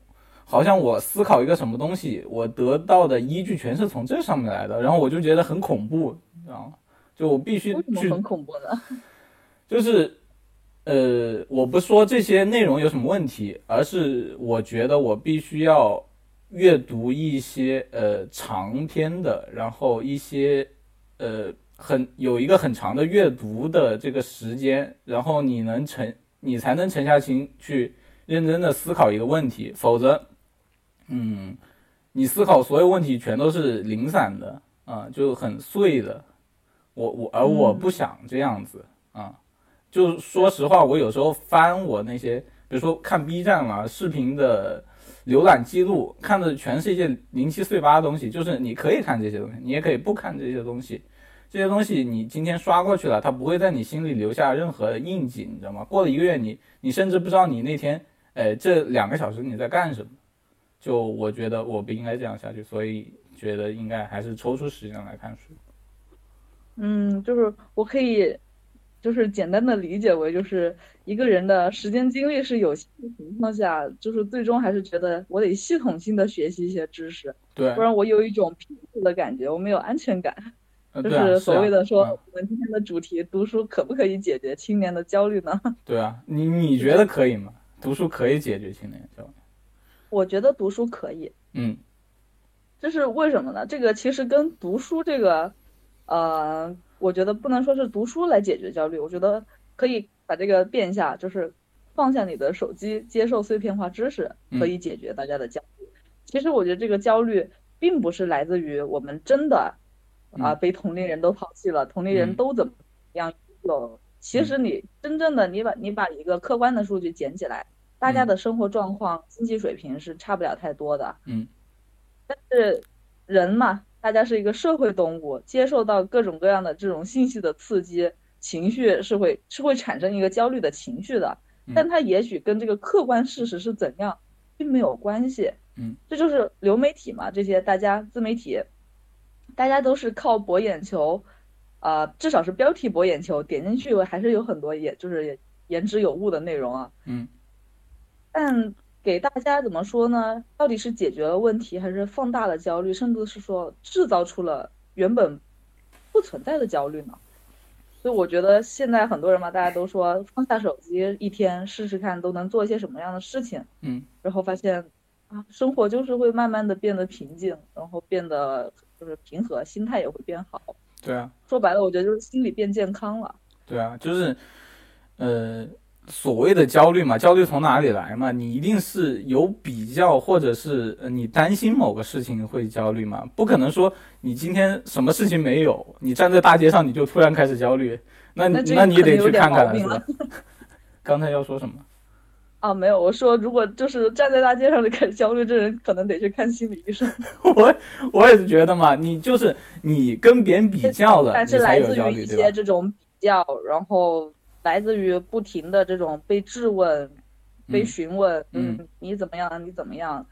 好像我思考一个什么东西，我得到的依据全是从这上面来的，然后我就觉得很恐怖，知道吗？就我必须去很恐怖的，[laughs] 就是。呃，我不说这些内容有什么问题，而是我觉得我必须要阅读一些呃长篇的，然后一些呃很有一个很长的阅读的这个时间，然后你能沉，你才能沉下心去认真的思考一个问题，否则，嗯，你思考所有问题全都是零散的啊，就很碎的。我我而我不想这样子啊。就说实话，我有时候翻我那些，比如说看 B 站啊，视频的浏览记录，看的全是一些零七碎八的东西。就是你可以看这些东西，你也可以不看这些东西。这些东西你今天刷过去了，它不会在你心里留下任何印记，你知道吗？过了一个月，你你甚至不知道你那天，哎，这两个小时你在干什么。就我觉得我不应该这样下去，所以觉得应该还是抽出时间来看书。嗯，就是我可以。就是简单的理解为，就是一个人的时间精力是有限的情况下，就是最终还是觉得我得系统性的学习一些知识，对，不然我有一种拼死的感觉，我没有安全感。就是所谓的说，我们今天的主题，读书可不可以解决青年的焦虑呢？[laughs] 对啊，你你觉得可以吗？读书可以解决青年焦虑？我觉得读书可以。嗯，这是为什么呢？这个其实跟读书这个，呃。我觉得不能说是读书来解决焦虑，我觉得可以把这个变一下，就是放下你的手机，接受碎片化知识，可以解决大家的焦虑。其实我觉得这个焦虑并不是来自于我们真的啊被同龄人都抛弃了，同龄人都怎么样有。其实你真正的你把你把一个客观的数据捡起来，大家的生活状况、经济水平是差不了太多的。嗯。但是人嘛。大家是一个社会动物，接受到各种各样的这种信息的刺激，情绪是会是会产生一个焦虑的情绪的。但它也许跟这个客观事实是怎样并没有关系。嗯，这就是流媒体嘛，这些大家自媒体，大家都是靠博眼球，啊，至少是标题博眼球，点进去还是有很多也就是言之有物的内容啊。嗯，但给大家怎么说呢？到底是解决了问题，还是放大了焦虑，甚至是说制造出了原本不存在的焦虑呢？所以我觉得现在很多人嘛，大家都说放下手机一天试试看都能做一些什么样的事情。嗯，然后发现。啊，生活就是会慢慢的变得平静，然后变得就是平和，心态也会变好。对啊，说白了，我觉得就是心理变健康了。对啊，就是，呃，所谓的焦虑嘛，焦虑从哪里来嘛？你一定是有比较，或者是你担心某个事情会焦虑嘛？不可能说你今天什么事情没有，你站在大街上你就突然开始焦虑，那那你得去看看了，是吧？[laughs] 刚才要说什么？啊，没有，我说如果就是站在大街上就开始焦虑，这人可能得去看心理医生。[laughs] 我我也是觉得嘛，你就是你跟别人比较了，但是来自于一些这种比较，然后来自于不停的这种被质问、被询问，嗯，你怎么样？你怎么样？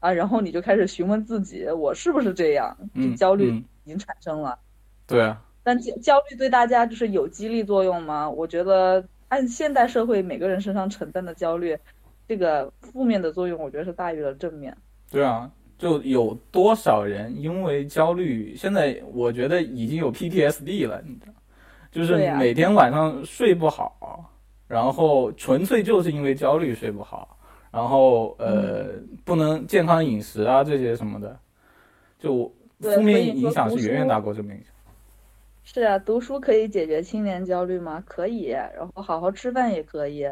啊，然后你就开始询问自己，我是不是这样？嗯，焦虑已经产生了。对啊。但焦焦虑对大家就是有激励作用吗？我觉得。按现代社会每个人身上承担的焦虑，这个负面的作用，我觉得是大于了正面。对啊，就有多少人因为焦虑，现在我觉得已经有 PTSD 了，你知道，就是每天晚上睡不好，然后纯粹就是因为焦虑睡不好，然后呃不能健康饮食啊这些什么的，就负面影响是远远大过正面影响。是啊，读书可以解决青年焦虑吗？可以，然后好好吃饭也可以，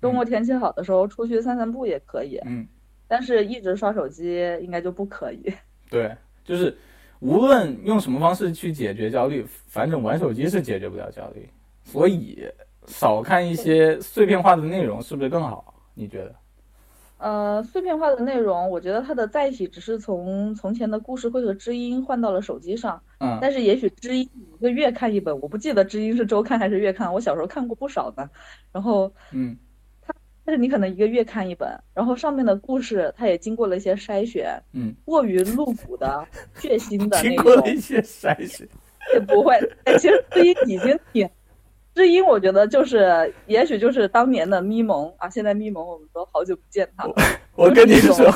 周末天气好的时候出去散散步也可以。嗯，但是一直刷手机应该就不可以。对，就是无论用什么方式去解决焦虑，反正玩手机是解决不了焦虑，所以少看一些碎片化的内容是不是更好？你觉得？呃，碎片化的内容，我觉得它的载体只是从从前的故事会和知音换到了手机上。嗯。但是也许知音一个月看一本，我不记得知音是周刊还是月刊，我小时候看过不少呢。然后，嗯，它但是你可能一个月看一本，然后上面的故事它也经过了一些筛选。嗯。过于露骨的、血腥的那种。经过了一些筛选。也不会，其实知音已经挺。知音，我觉得就是，也许就是当年的咪蒙啊。现在咪蒙，我们都好久不见他了。我跟你说，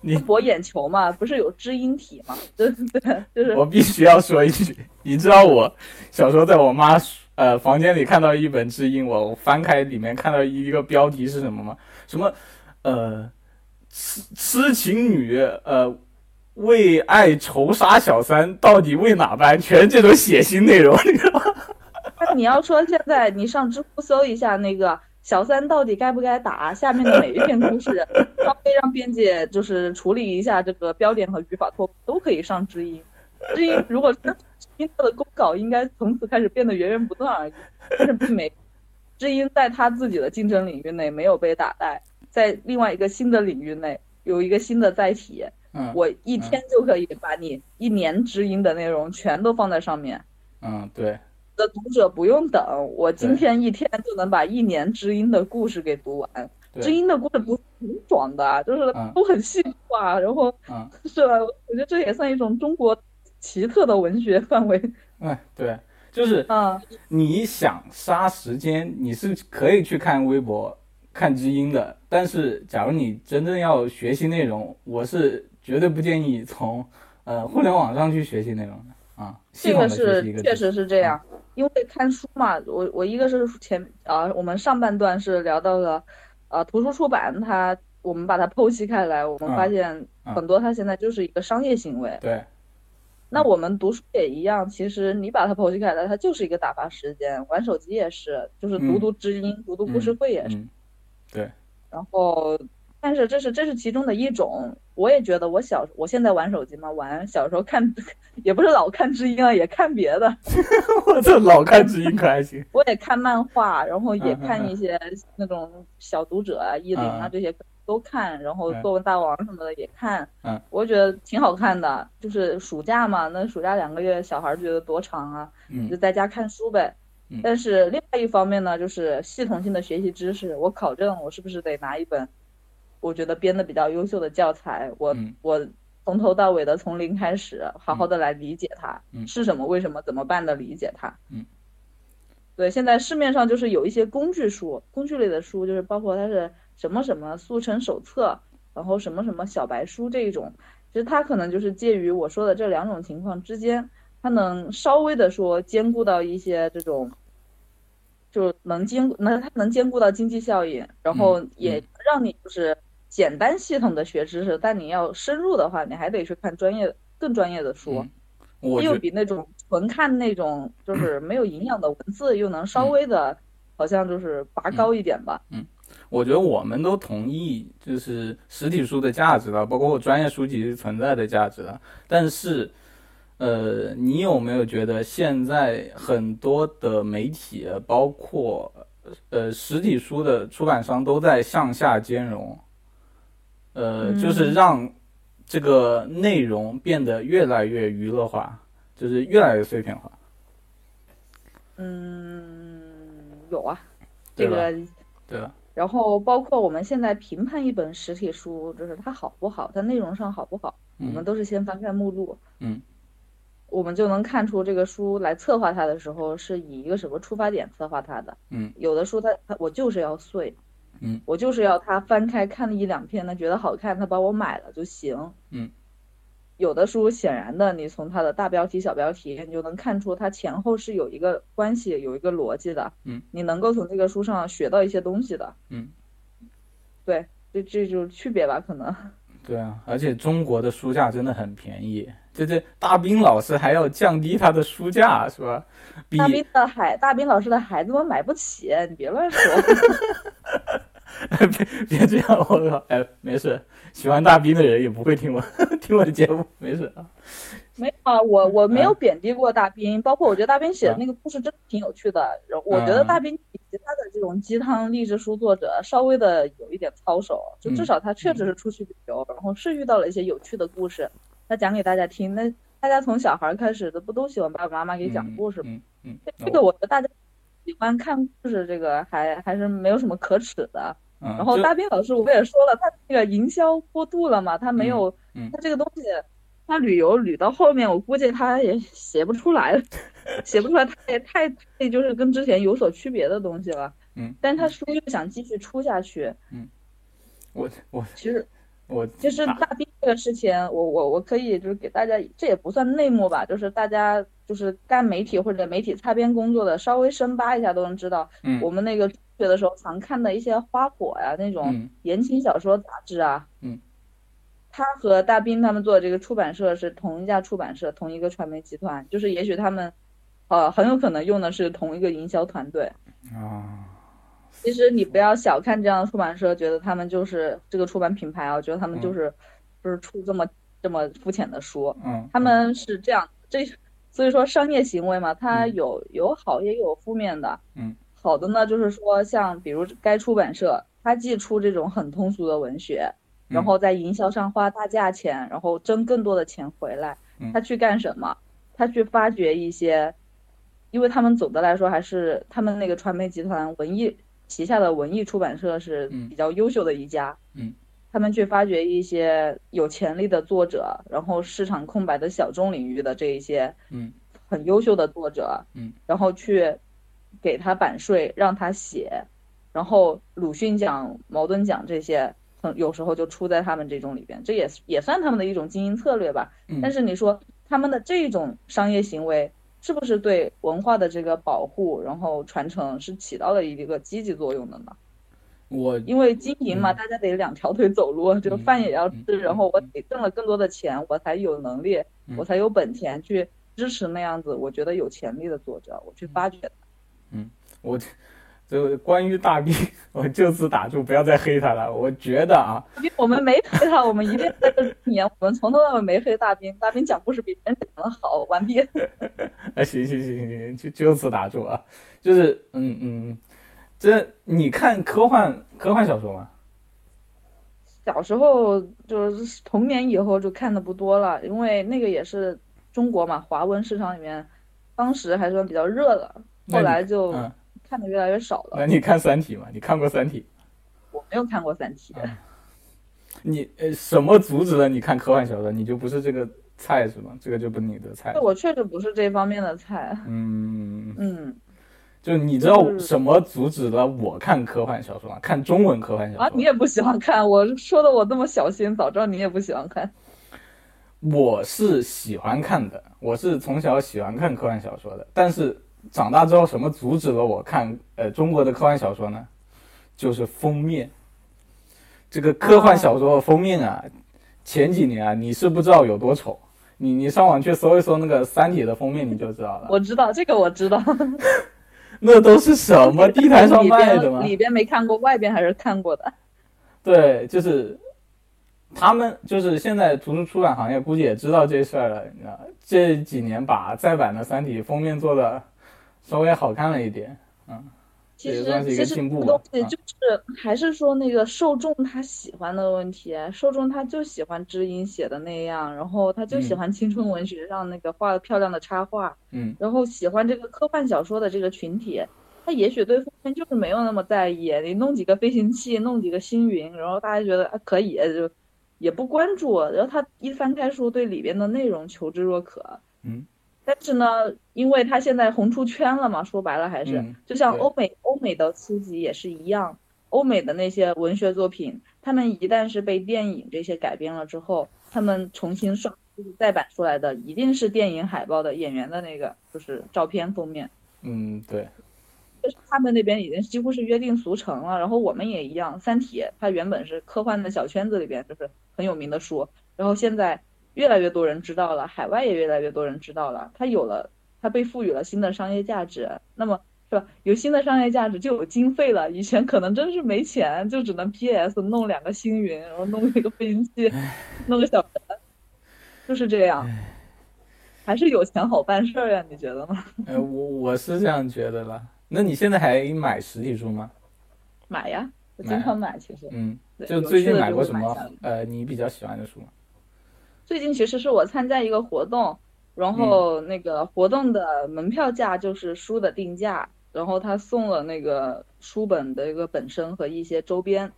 你博眼球嘛，不是有知音体嘛？对对，就是我必须要说一句，你知道我小时候在我妈呃房间里看到一本知音，我翻开里面看到一个标题是什么吗？什么呃痴痴情女呃为爱仇杀小三，到底为哪般？全这种血腥内容，你知道吗？[laughs] 你要说现在你上知乎搜一下那个小三到底该不该打，下面的每一篇故事，稍微让编辑就是处理一下这个标点和语法错误，都可以上知音。知音如果是知音的公稿，应该从此开始变得源源不断而已。但是并没，知音在他自己的竞争领域内没有被打败，在另外一个新的领域内有一个新的载体。嗯，我一天就可以把你一年知音的内容全都放在上面。嗯，对。的读者不用等，我今天一天就能把一年知音的故事给读完。知音的故事不是很爽的，就是都很细化，然后是吧？我觉得这也算一种中国奇特的文学范围。[laughs] 哎，对，就是啊，你想杀时间，你是可以去看微博看知音的，但是假如你真正要学习内容，我是绝对不建议从呃互联网上去学习内容的啊。这个是确实是这样。因为看书嘛，我我一个是前啊，我们上半段是聊到了，呃，图书出版它，我们把它剖析开来，我们发现很多它现在就是一个商业行为。对。那我们读书也一样，其实你把它剖析开来，它就是一个打发时间，玩手机也是，就是读读知音，读读故事会也是。对。然后。但是这是这是其中的一种，我也觉得我小我现在玩手机嘛，玩小时候看，[laughs] 也不是老看知音啊，也看别的。[laughs] 我这老看知音可还行。我也看漫画，然后也看一些那种小读者啊、意林啊这些都看，然后作文大王什么的也看。嗯，我觉得挺好看的。就是暑假嘛，那暑假两个月，小孩觉得多长啊？嗯，就在家看书呗。嗯。但是另外一方面呢，就是系统性的学习知识。我考证，我是不是得拿一本，我觉得编的比较优秀的教材？我我从头到尾的从零开始，好好的来理解它是什么、为什么、怎么办的理解它。嗯。对，现在市面上就是有一些工具书，工具类的书，就是包括它是什么什么速成手册，然后什么什么小白书这一种，其实它可能就是介于我说的这两种情况之间，它能稍微的说兼顾到一些这种，就能兼能它能兼顾到经济效益，然后也让你就是简单系统的学知识，但你要深入的话，你还得去看专业更专业的书。又比那种纯看那种就是没有营养的文字，又能稍微的，好像就是拔高一点吧。嗯，我觉得我们都同意，就是实体书的价值了，包括专业书籍存在的价值了。但是，呃，你有没有觉得现在很多的媒体，包括呃实体书的出版商都在向下兼容？呃，就是让。这个内容变得越来越娱乐化，就是越来越碎片化。嗯，有啊，这个对。然后包括我们现在评判一本实体书，就是它好不好，它内容上好不好，我们都是先翻看目录。嗯。我们就能看出这个书来策划它的时候是以一个什么出发点策划它的。嗯。有的书它它我就是要碎。嗯，我就是要它翻开看了一两篇，他觉得好看，他把我买了就行。嗯，有的书显然的，你从它的大标题、小标题，你就能看出它前后是有一个关系、有一个逻辑的。嗯，你能够从这个书上学到一些东西的。嗯，对，这这就是区别吧？可能。[laughs] 对啊，而且中国的书价真的很便宜，这这大兵老师还要降低他的书价是吧？大兵的孩，大兵老师的孩子们买不起，你别乱说。[laughs] 别 [laughs] 别这样，我靠！哎，没事，喜欢大兵的人也不会听我 [laughs] 听我的节目，[laughs] 没事啊。没有啊，我我没有贬低过大兵，包括我觉得大兵写的那个故事真的挺有趣的。我觉得大兵比其他的这种鸡汤励志书作者稍微的有一点操守，就至少他确实是出去旅游，然后是遇到了一些有趣的故事，他讲给大家听。那大家从小孩开始的不都喜欢爸爸妈妈给讲故事吗？嗯，这个我觉得大家喜欢看故事，这个还还是没有什么可耻的。然后大斌老师我也说了，他那个营销过度了嘛，他没有，他这个东西，他旅游旅到后面，我估计他也写不出来了，写不出来太太太就是跟之前有所区别的东西了。嗯，但他书又想继续出下去。嗯，我我其实我其实大兵这个事情，我我我可以就是给大家，这也不算内幕吧，就是大家就是干媒体或者媒体擦边工作的，稍微深扒一下都能知道。嗯，我们那个。学的时候常看的一些花火呀，那种言情小说杂志啊，嗯，他和大兵他们做的这个出版社是同一家出版社，同一个传媒集团，就是也许他们，呃，很有可能用的是同一个营销团队。啊。其实你不要小看这样的出版社，觉得他们就是这个出版品牌啊，觉得他们就是就是出这么这么肤浅的书，嗯，他们是这样，这所以说商业行为嘛，它有有好也有负面的，嗯。好的呢，就是说，像比如该出版社，它既出这种很通俗的文学，然后在营销上花大价钱，然后挣更多的钱回来。他去干什么？他去发掘一些，因为他们总的来说还是他们那个传媒集团文艺旗下的文艺出版社是比较优秀的一家。嗯，他们去发掘一些有潜力的作者，然后市场空白的小众领域的这一些，嗯，很优秀的作者，嗯，然后去。给他版税，让他写，然后鲁迅奖、茅盾奖这些，很有时候就出在他们这种里边，这也也算他们的一种经营策略吧。但是你说他们的这种商业行为，是不是对文化的这个保护，然后传承是起到了一个积极作用的呢？我因为经营嘛，大家得两条腿走路，这个饭也要吃，然后我得挣了更多的钱，我才有能力，我才有本钱去支持那样子我觉得有潜力的作者，我去发掘他。嗯，我就关于大兵，[laughs] 我就此打住，不要再黑他了。我觉得啊，我们没黑他，我们一定在这年，我们从头到尾没黑大兵。大兵讲故事比别人讲的好，完毕。[laughs] 哎，行行行行行，就就此打住啊。就是，嗯嗯，这你看科幻科幻小说吗？小时候就是童年以后就看的不多了，因为那个也是中国嘛，华文市场里面当时还算比较热的，后来就看的越来越少了。那你看《三体》吗？你看过《三体》？我没有看过《三体》。你呃，什么阻止了你看科幻小说？你就不是这个菜是吗？这个就不是你的菜。我确实不是这方面的菜。嗯嗯。就你知道什么阻止了我看科幻小说吗？看中文科幻小说啊？你也不喜欢看？我说的我这么小心，早知道你也不喜欢看。我是喜欢看的，我是从小喜欢看科幻小说的。但是长大之后，什么阻止了我看呃中国的科幻小说呢？就是封面。这个科幻小说的封面啊，前几年啊，你是不知道有多丑。你你上网去搜一搜那个《三体》的封面，你就知道了。我知道这个，我知道。[laughs] 那都是什么地摊上卖的吗？里边没看过，外边还是看过的。对，就是他们，就是现在图书出版行业估计也知道这事儿了。你知道，这几年把再版的《三体》封面做的稍微好看了一点，嗯。其实其实东西就是还是说那个受众他喜欢的问题，受众他就喜欢知音写的那样，然后他就喜欢青春文学上那个画的漂亮的插画，嗯，然后喜欢这个科幻小说的这个群体，他也许对封面就是没有那么在意，你弄几个飞行器，弄几个星云，然后大家觉得啊可以就也不关注，然后他一翻开书，对里边的内容求知若渴，嗯。但是呢，因为他现在红出圈了嘛，说白了还是就像欧美欧美的书籍也是一样，欧美的那些文学作品，他们一旦是被电影这些改编了之后，他们重新刷就是再版出来的，一定是电影海报的演员的那个就是照片封面。嗯，对，就是他们那边已经几乎是约定俗成了。然后我们也一样，《三体》它原本是科幻的小圈子里边就是很有名的书，然后现在。越来越多人知道了，海外也越来越多人知道了。它有了，它被赋予了新的商业价值。那么，是吧？有新的商业价值，就有经费了。以前可能真是没钱，就只能 PS 弄两个星云，然后弄一个飞行器，弄个小人，就是这样。还是有钱好办事儿呀？你觉得吗？呃，我我是这样觉得了。那你现在还买实体书吗？买呀，我经常买。其实，嗯，就最近买过什么？呃，你比较喜欢的书吗？最近其实是我参加一个活动，然后那个活动的门票价就是书的定价，然后他送了那个书本的一个本身和一些周边，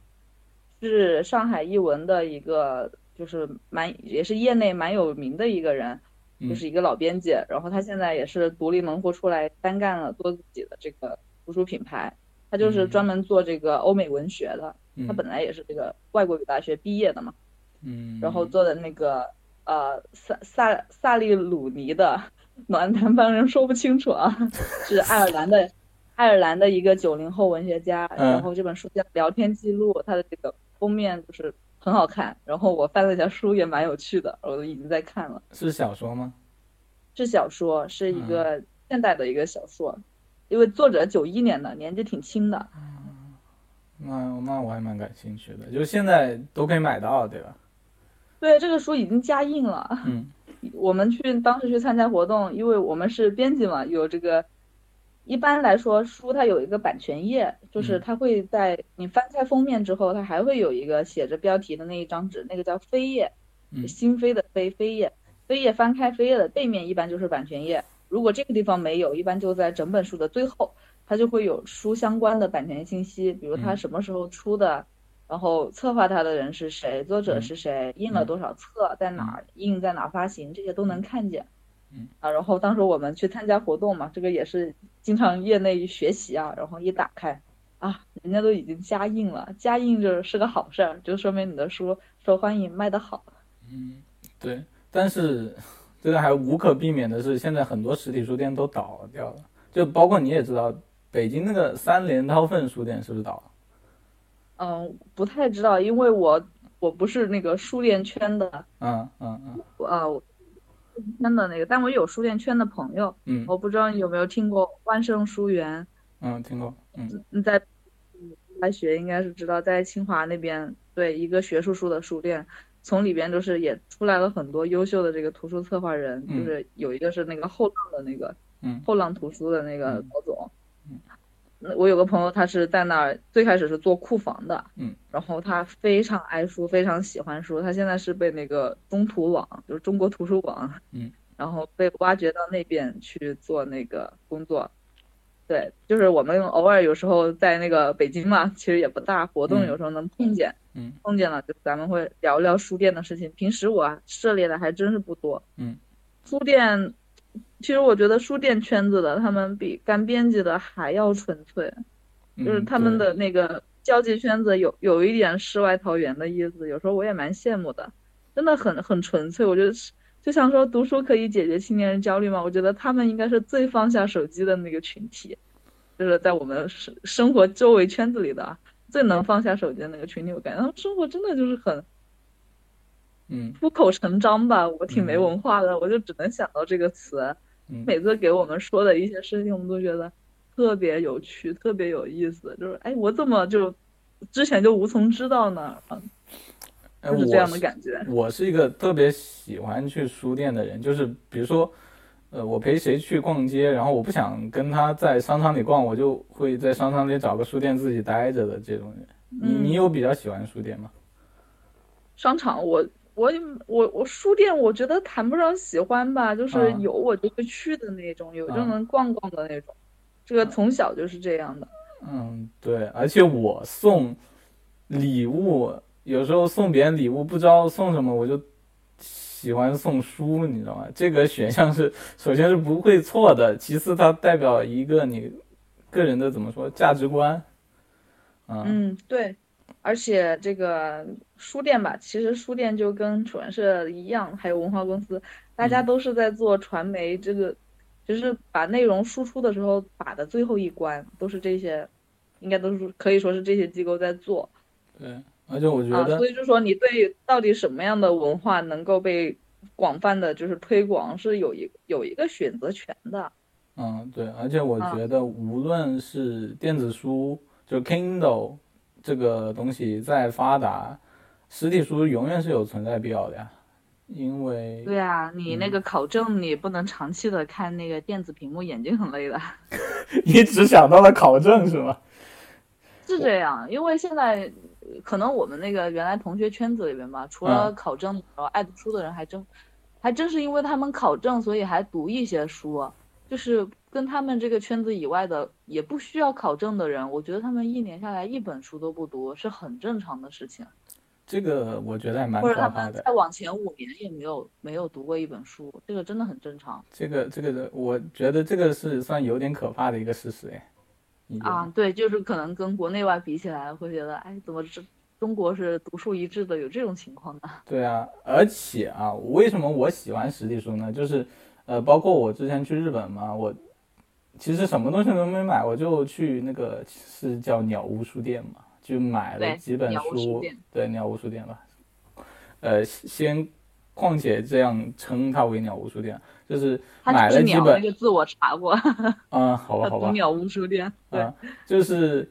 是上海译文的一个就是蛮也是业内蛮有名的一个人，就是一个老编辑，然后他现在也是独立门户出来单干了，做自己的这个图书品牌，他就是专门做这个欧美文学的，他本来也是这个外国语大学毕业的嘛，嗯，然后做的那个。呃，萨萨萨利鲁尼的南南方人说不清楚啊，[laughs] 是爱尔兰的，爱尔兰的一个九零后文学家。然后这本书叫《聊天记录》，它的这个封面就是很好看。然后我翻了一下书，也蛮有趣的，我都已经在看了。是小说吗？是小说，是一个现代的一个小说，因为作者九一年的，年纪挺轻的。那那我还蛮感兴趣的，就是现在都可以买到，对吧？对，这个书已经加印了。嗯，[laughs] 我们去当时去参加活动，因为我们是编辑嘛，有这个。一般来说，书它有一个版权页，就是它会在你翻开封面之后，它还会有一个写着标题的那一张纸，那个叫扉页，新扉的扉，扉页，扉页翻开扉页的背面一般就是版权页。如果这个地方没有，一般就在整本书的最后，它就会有书相关的版权信息，比如它什么时候出的。然后策划它的人是谁？作者是谁？印了多少册？在哪儿印？在哪儿发行？这些都能看见。嗯啊，然后当时我们去参加活动嘛，这个也是经常业内学习啊。然后一打开，啊，人家都已经加印了，加印就是个好事儿，就说明你的书受欢迎，卖得好。嗯，对。但是这个还无可避免的是，现在很多实体书店都倒掉了，就包括你也知道，北京那个三联韬奋书店是不是倒了？嗯，不太知道，因为我我不是那个书店圈的，嗯嗯嗯，呃，圈的那个，但我有书店圈的朋友，嗯，我不知道你有没有听过万盛书园，嗯，听过，嗯，你在大学应该是知道，在清华那边，对，一个学术书的书店，从里边就是也出来了很多优秀的这个图书策划人，就是有一个是那个后浪的那个，嗯，后浪图书的那个老总。我有个朋友，他是在那儿最开始是做库房的，嗯，然后他非常爱书，非常喜欢书，他现在是被那个中图网，就是中国图书馆，嗯，然后被挖掘到那边去做那个工作。对，就是我们偶尔有时候在那个北京嘛，其实也不大，活动有时候能碰见，嗯，碰见了就咱们会聊聊书店的事情。平时我涉猎的还真是不多，嗯，书店，其实我觉得书店圈子的他们比干编辑的还要纯粹，就是他们的那个交际圈子有有一点世外桃源的意思，有时候我也蛮羡慕的，真的很很纯粹。我觉得是。就像说读书可以解决青年人焦虑吗？我觉得他们应该是最放下手机的那个群体，就是在我们生生活周围圈子里的最能放下手机的那个群体。我感觉他们生活真的就是很，嗯，出口成章吧。我挺没文化的，我就只能想到这个词。每次给我们说的一些事情，我们都觉得特别有趣，特别有意思。就是哎，我怎么就之前就无从知道呢？就是这样的感觉。我是一个特别喜欢去书店的人，就是比如说，呃，我陪谁去逛街，然后我不想跟他在商场里逛，我就会在商场里找个书店自己待着的这种人。你你有比较喜欢书店吗？商场，我我我我书店，我觉得谈不上喜欢吧，就是有我就会去的那种，有就能逛逛的那种。这个从小就是这样的。嗯，对，而且我送礼物。有时候送别人礼物不知道送什么，我就喜欢送书，你知道吗？这个选项是首先是不会错的，其次它代表一个你个人的怎么说价值观。嗯，对，而且这个书店吧，其实书店就跟出版社一样，还有文化公司，大家都是在做传媒，这个就是把内容输出的时候把的最后一关，都是这些，应该都是可以说是这些机构在做。对。而且我觉得，所以就说你对到底什么样的文化能够被广泛的就是推广，是有一有一个选择权的。嗯，对，而且我觉得无论是电子书，就 Kindle 这个东西再发达，实体书永远是有存在必要的呀。因为对啊，你那个考证你不能长期的看那个电子屏幕，眼睛很累的。[laughs] 你只想到了考证是吗？是这样，因为现在。可能我们那个原来同学圈子里面吧，除了考证，然后爱读书的人还真，还真是因为他们考证，所以还读一些书。就是跟他们这个圈子以外的，也不需要考证的人，我觉得他们一年下来一本书都不读，是很正常的事情。这个我觉得还蛮或者他们再往前五年也没有没有读过一本书，这个真的很正常。这个这个的，我觉得这个是算有点可怕的一个事实哎。啊，对，就是可能跟国内外比起来，会觉得，哎，怎么这中国是独树一帜的，有这种情况呢？[laughs] 对啊，而且啊，为什么我喜欢实体书呢？就是，呃，包括我之前去日本嘛，我其实什么东西都没买，我就去那个是叫鸟屋书店嘛，就买了几本书，对，鸟屋书店吧，呃，先，况且这样称它为鸟屋书店。就是买了几本，那个字我查过。嗯，[laughs] 好吧，好吧。鸟屋书店，对，就是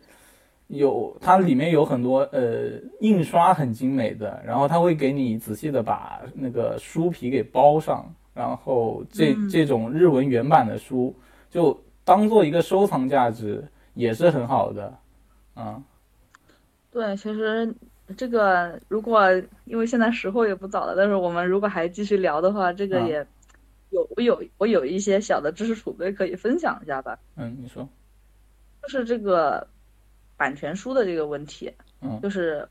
有它里面有很多呃印刷很精美的，然后它会给你仔细的把那个书皮给包上，然后这这种日文原版的书就当做一个收藏价值也是很好的，嗯。对，其实这个如果因为现在时候也不早了，但是我们如果还继续聊的话，这个也。有我有我有一些小的知识储备可以分享一下吧。嗯，你说，就是这个版权书的这个问题。嗯，就是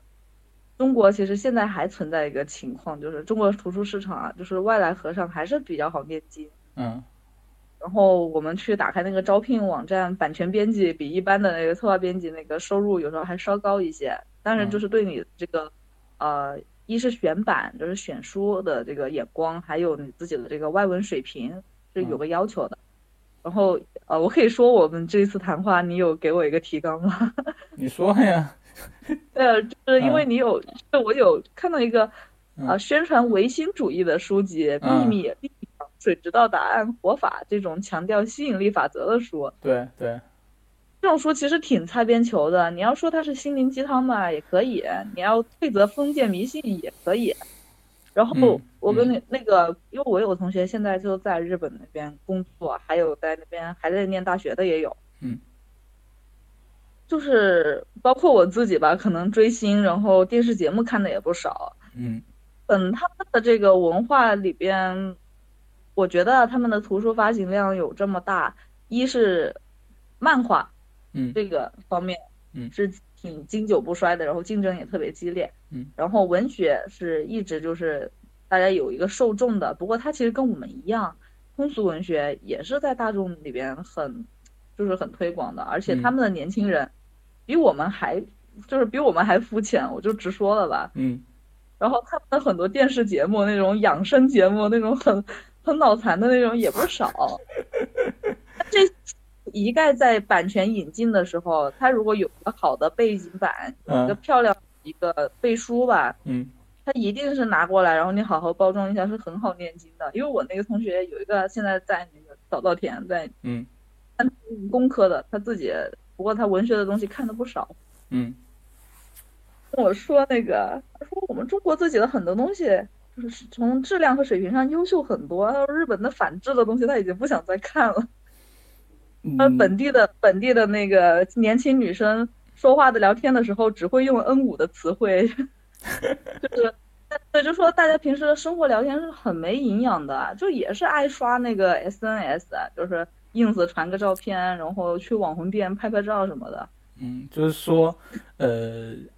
中国其实现在还存在一个情况，就是中国图书市场啊，就是外来和尚还是比较好念经。嗯，然后我们去打开那个招聘网站，版权编辑比一般的那个策划编辑那个收入有时候还稍高一些，当然就是对你这个呃。一是选版，就是选书的这个眼光，还有你自己的这个外文水平是有个要求的。然后，呃，我可以说我们这一次谈话，你有给我一个提纲吗？[laughs] 你说呀。[laughs] 呃，就是因为你有，就我有看到一个，呃，宣传唯心主义的书籍，《秘密》《水知道答案》《活法》这种强调吸引力法则的书。对对。这种书其实挺擦边球的，你要说它是心灵鸡汤吧，也可以；你要退则封建迷信也可以。然后我跟那那个，因为我有个同学现在就在日本那边工作，还有在那边还在念大学的也有。嗯。就是包括我自己吧，可能追星，然后电视节目看的也不少。嗯，嗯，他们的这个文化里边，我觉得他们的图书发行量有这么大，一是漫画，嗯，这个方面，嗯，是挺经久不衰的，然后竞争也特别激烈。嗯，然后文学是一直就是大家有一个受众的，不过它其实跟我们一样，通俗文学也是在大众里边很。就是很推广的，而且他们的年轻人比我们还就是比我们还肤浅，我就直说了吧。嗯。然后他们的很多电视节目，那种养生节目，那种很很脑残的那种也不少。[laughs] 这一概在版权引进的时候，他如果有个好的背景板，一个漂亮一个背书吧，嗯，他一定是拿过来，然后你好好包装一下，是很好念经的。因为我那个同学有一个现在在那个早稻田，在嗯。工科的，他自己不过他文学的东西看的不少。嗯，跟我说那个，他说我们中国自己的很多东西就是从质量和水平上优秀很多，日本的反制的东西他已经不想再看了。他本地的本地的那个年轻女生说话的聊天的时候只会用 N 五的词汇，[laughs] 就是，对，就说大家平时的生活聊天是很没营养的，就也是爱刷那个 SNS，就是。ins 传个照片，然后去网红店拍拍照什么的。嗯，就是说，呃，对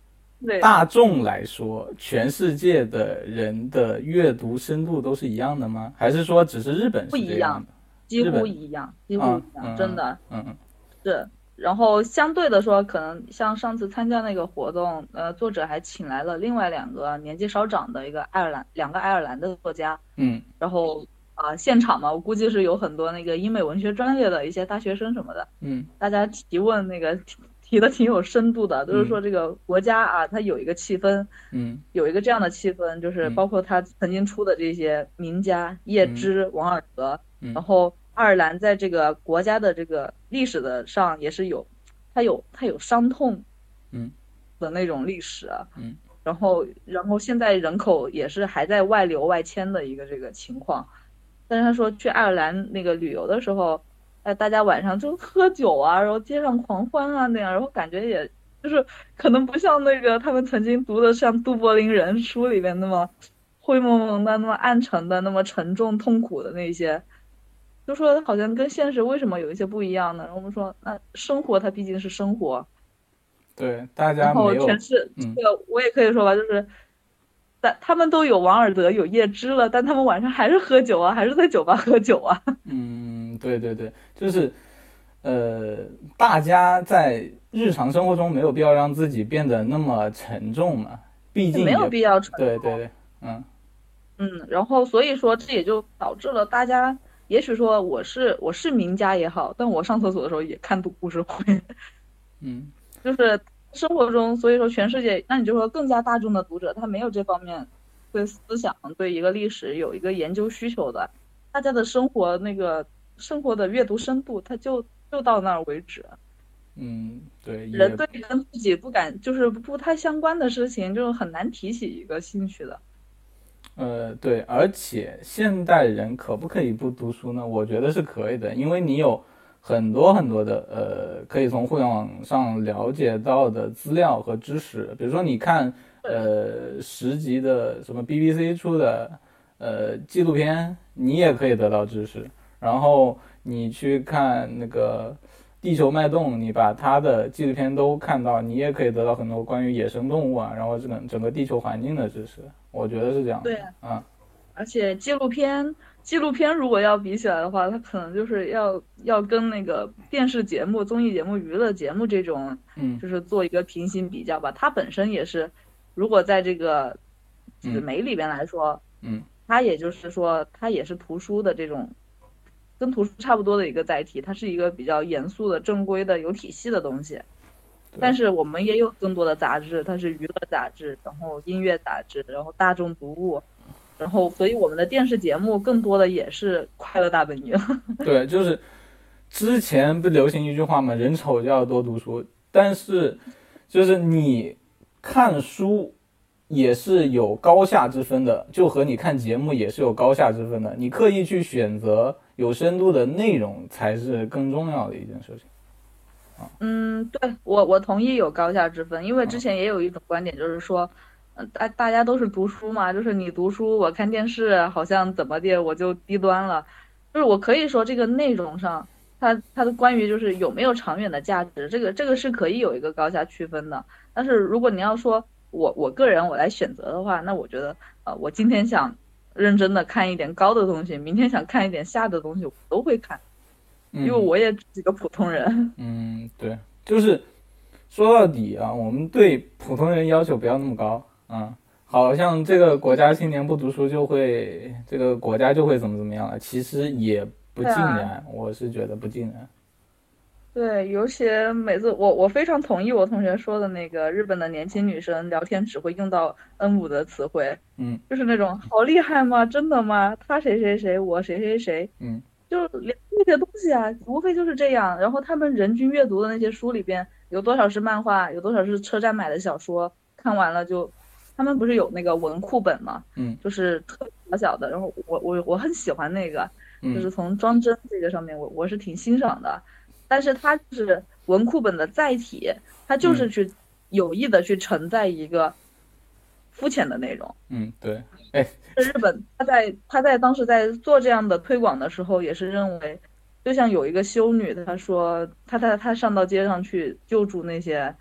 大众来说，全世界的人的阅读深度都是一样的吗？还是说只是日本不一样？几乎一样，几乎一样，真的。嗯嗯。是，然后相对的说，可能像上次参加那个活动，呃，作者还请来了另外两个年纪稍长的一个爱尔兰，两个爱尔兰的作家。嗯。然后。啊，现场嘛，我估计是有很多那个英美文学专业的一些大学生什么的，嗯，大家提问那个提的挺有深度的，都是说这个国家啊，它有一个气氛，嗯，有一个这样的气氛，就是包括他曾经出的这些名家叶芝、王尔德，然后爱尔兰在这个国家的这个历史的上也是有，它有它有伤痛，嗯，的那种历史，嗯，然后然后现在人口也是还在外流外迁的一个这个情况。但是他说去爱尔兰那个旅游的时候，哎，大家晚上就喝酒啊，然后街上狂欢啊那样，然后感觉也就是可能不像那个他们曾经读的像《杜柏林人》书里面那么灰蒙蒙的、那么暗沉的、那么沉重痛苦的那些，就说好像跟现实为什么有一些不一样呢？然后我们说，那生活它毕竟是生活，对大家然后全是这个，我也可以说吧，就是。但他们都有王尔德有叶芝了，但他们晚上还是喝酒啊，还是在酒吧喝酒啊。嗯，对对对，就是，呃，大家在日常生活中没有必要让自己变得那么沉重嘛，毕竟没有必要沉重。对对对，嗯嗯，然后所以说这也就导致了大家，也许说我是我是名家也好，但我上厕所的时候也看读故事会。[laughs] 嗯，就是。生活中，所以说全世界，那你就说更加大众的读者，他没有这方面对思想、对一个历史有一个研究需求的，大家的生活那个生活的阅读深度，它就就到那儿为止。嗯，对。人对跟自己不感就是不太相关的事情，就很难提起一个兴趣的。呃，对，而且现代人可不可以不读书呢？我觉得是可以的，因为你有。很多很多的呃，可以从互联网上了解到的资料和知识，比如说你看呃十集的什么 BBC 出的呃纪录片，你也可以得到知识。然后你去看那个地球脉动，你把它的纪录片都看到，你也可以得到很多关于野生动物啊，然后这个整个地球环境的知识。我觉得是这样。对啊，而且纪录片。纪录片如果要比起来的话，它可能就是要要跟那个电视节目、综艺节目、娱乐节目这种，嗯，就是做一个平行比较吧。它本身也是，如果在这个纸媒里边来说，嗯，它也就是说，它也是图书的这种，跟图书差不多的一个载体。它是一个比较严肃的、正规的、有体系的东西。但是我们也有更多的杂志，它是娱乐杂志，然后音乐杂志，然后大众读物。然后，所以我们的电视节目更多的也是快乐大本营。[laughs] 对，就是之前不流行一句话嘛，“人丑就要多读书”。但是，就是你看书也是有高下之分的，就和你看节目也是有高下之分的。你刻意去选择有深度的内容，才是更重要的一件事情。嗯，对我我同意有高下之分，因为之前也有一种观点，就是说，嗯大大家都是读书嘛，就是你读书，我看电视，好像怎么的我就低端了，就是我可以说这个内容上，它它的关于就是有没有长远的价值，这个这个是可以有一个高下区分的。但是如果你要说我我个人我来选择的话，那我觉得，呃，我今天想认真的看一点高的东西，明天想看一点下的东西，我都会看。因为我也是个普通人。[laughs] 嗯，对，就是说到底啊，我们对普通人要求不要那么高啊。好像这个国家青年不读书就会，这个国家就会怎么怎么样了？其实也不尽然，我是觉得不尽然。对，尤其每次我我非常同意我同学说的那个日本的年轻女生聊天只会用到 N 五的词汇，嗯，就是那种好厉害吗？真的吗？他谁谁谁，我谁谁谁，嗯。就连那些东西啊，无非就是这样。然后他们人均阅读的那些书里边，有多少是漫画，有多少是车站买的小说，看完了就，他们不是有那个文库本吗？嗯，就是特别小小的。然后我我我很喜欢那个，就是从装帧这个上面，我我是挺欣赏的。但是它是文库本的载体，它就是去有意的去承载一个肤浅的内容。嗯，对。哎，日本他在他在当时在做这样的推广的时候，也是认为，就像有一个修女，她说，她她她上到街上去救助那些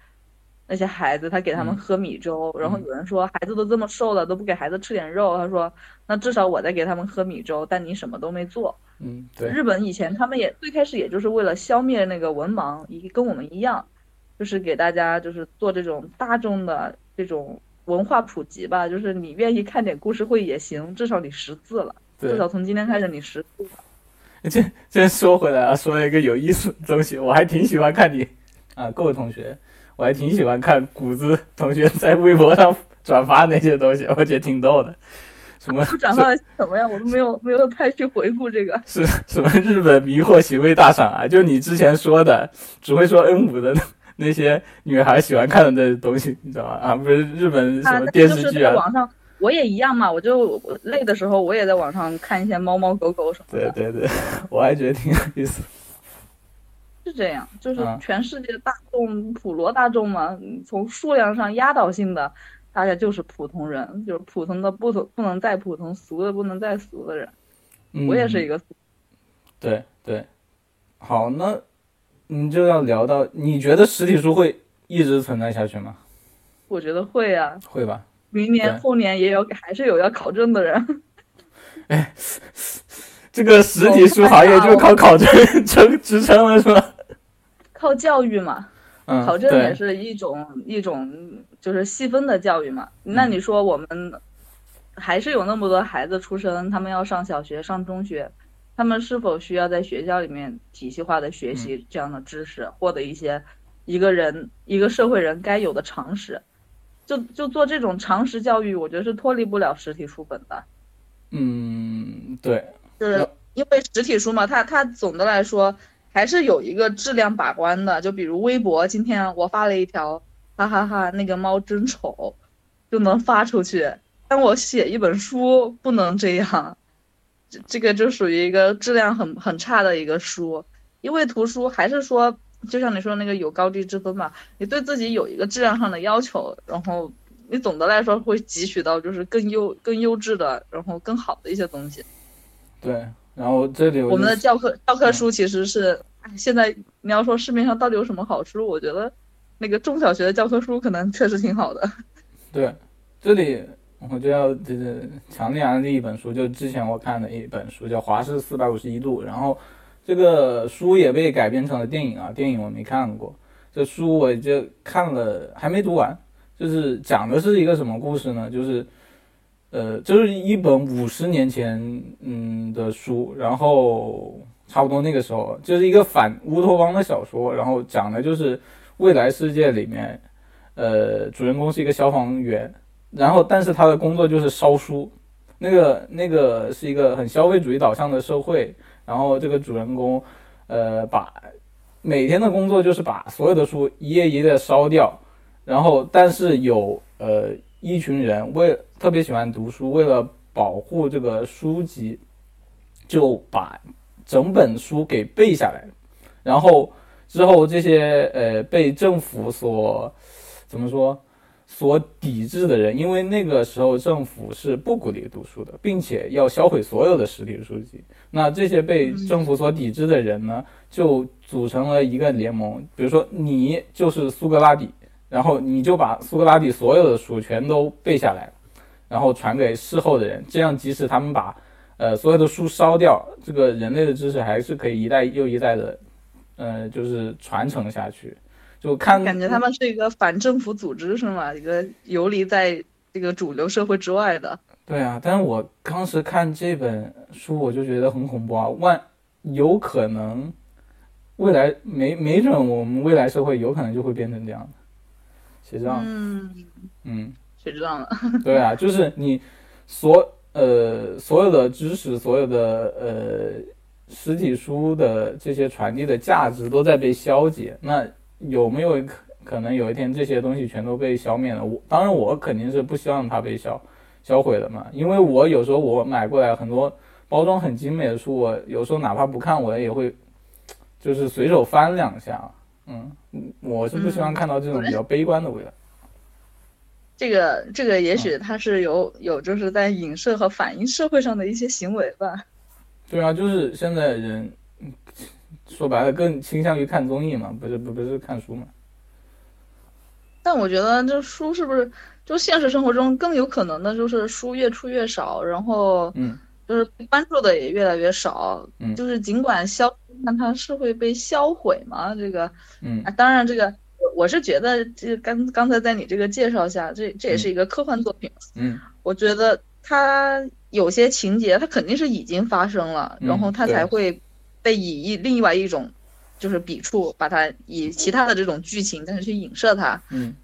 那些孩子，他给他们喝米粥，然后有人说孩子都这么瘦了，都不给孩子吃点肉，他说，那至少我在给他们喝米粥，但你什么都没做。嗯，对。日本以前他们也最开始也就是为了消灭那个文盲，一跟我们一样，就是给大家就是做这种大众的这种。文化普及吧，就是你愿意看点故事会也行，至少你识字了。至少从今天开始你识字了。这这说回来啊，说了一个有意思的东西，我还挺喜欢看你啊，各位同学，我还挺喜欢看谷子同学在微博上转发那些东西，[laughs] 我觉得挺逗的。什么？转发了什么呀？我都没有没有太去回顾这个。[laughs] 是什么日本迷惑行为大赏啊？就你之前说的，只会说 N 五的。那些女孩喜欢看的那东西，你知道吗？啊，不是日本什么电视剧啊？网上我也一样嘛，我就累的时候，我也在网上看一些猫猫狗狗什么的。对对对，我还觉得挺有意思。是这样，就是全世界大众普罗大众嘛，从数量上压倒性的，大家就是普通人，就是普通的不不能再普通，俗的不能再俗的人。我也是一个。对对，好那。你就要聊到，你觉得实体书会一直存在下去吗？我觉得会啊，会吧。明年后年也有，还是有要考证的人。[laughs] 哎，[laughs] 这个实体书行业就靠考证 [laughs] 撑支撑了，是吧？靠教育嘛，考证也是一种一种就是细分的教育嘛。那你说我们还是有那么多孩子出生，他们要上小学、上中学。他们是否需要在学校里面体系化的学习这样的知识，获得一些一个人一个社会人该有的常识？就就做这种常识教育，我觉得是脱离不了实体书本的。嗯，对，就是因为实体书嘛，它它总的来说还是有一个质量把关的。就比如微博，今天我发了一条，哈哈哈，那个猫真丑，就能发出去。但我写一本书不能这样。这这个就属于一个质量很很差的一个书，因为图书还是说，就像你说那个有高低之分嘛，你对自己有一个质量上的要求，然后你总的来说会汲取到就是更优更优质的，然后更好的一些东西。对，然后这里我们的教科教科书其实是，现在你要说市面上到底有什么好书，我觉得那个中小学的教科书可能确实挺好的。[laughs] 对，这里。我就要就是强烈安利一本书，就之前我看的一本书叫《华氏四百五十一度》，然后这个书也被改编成了电影啊，电影我没看过，这书我就看了还没读完，就是讲的是一个什么故事呢？就是呃，就是一本五十年前嗯的书，然后差不多那个时候就是一个反乌托邦的小说，然后讲的就是未来世界里面，呃，主人公是一个消防员。然后，但是他的工作就是烧书，那个那个是一个很消费主义导向的社会。然后这个主人公，呃，把每天的工作就是把所有的书一页一页烧掉。然后，但是有呃一群人为特别喜欢读书，为了保护这个书籍，就把整本书给背下来。然后之后这些呃被政府所怎么说所抵制的人，因为那个时候政府是不鼓励读书的，并且要销毁所有的实体书籍。那这些被政府所抵制的人呢，就组成了一个联盟。比如说你就是苏格拉底，然后你就把苏格拉底所有的书全都背下来，然后传给事后的人。这样即使他们把呃所有的书烧掉，这个人类的知识还是可以一代又一代的，呃，就是传承下去。就看感觉他们是一个反政府组织是吗？一个游离在这个主流社会之外的。对啊，但是我当时看这本书，我就觉得很恐怖啊！万有可能未来没没准我们未来社会有可能就会变成这样的，谁知道？嗯嗯，谁知道呢？[laughs] 对啊，就是你所呃所有的知识，所有的呃实体书的这些传递的价值都在被消解。那有没有可可能有一天这些东西全都被消灭了？我当然我肯定是不希望它被消。销毁的嘛？因为我有时候我买过来很多包装很精美的书，我有时候哪怕不看，我也会就是随手翻两下。嗯，我是不希望看到这种比较悲观的味道。[laughs] 这个这个也许他是有有就是在影射和反映社会上的一些行为吧。[laughs] 对啊，就是现在人说白了更倾向于看综艺嘛，不是不不是看书嘛。但我觉得这书是不是？就现实生活中更有可能的就是书越出越少，然后嗯，就是关注的也越来越少，嗯，就是尽管消，但它是会被销毁吗？这个，嗯，啊，当然这个我我是觉得，这刚刚才在你这个介绍下，这这也是一个科幻作品，嗯，我觉得它有些情节它肯定是已经发生了，然后它才会被以一另外一种就是笔触把它以其他的这种剧情，但是去影射它，嗯。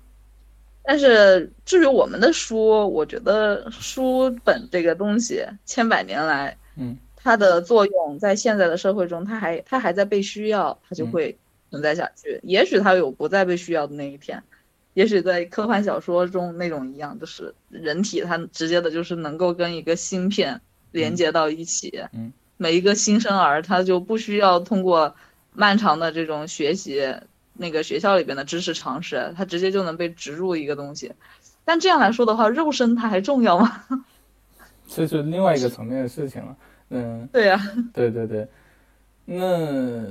但是至于我们的书，我觉得书本这个东西千百年来，嗯，它的作用在现在的社会中，它还它还在被需要，它就会存在下去。也许它有不再被需要的那一天，也许在科幻小说中那种一样，就是人体它直接的就是能够跟一个芯片连接到一起，嗯，每一个新生儿他就不需要通过漫长的这种学习。那个学校里边的知识常识，它直接就能被植入一个东西，但这样来说的话，肉身它还重要吗？[laughs] 这是另外一个层面的事情了。嗯，对呀，对对对。那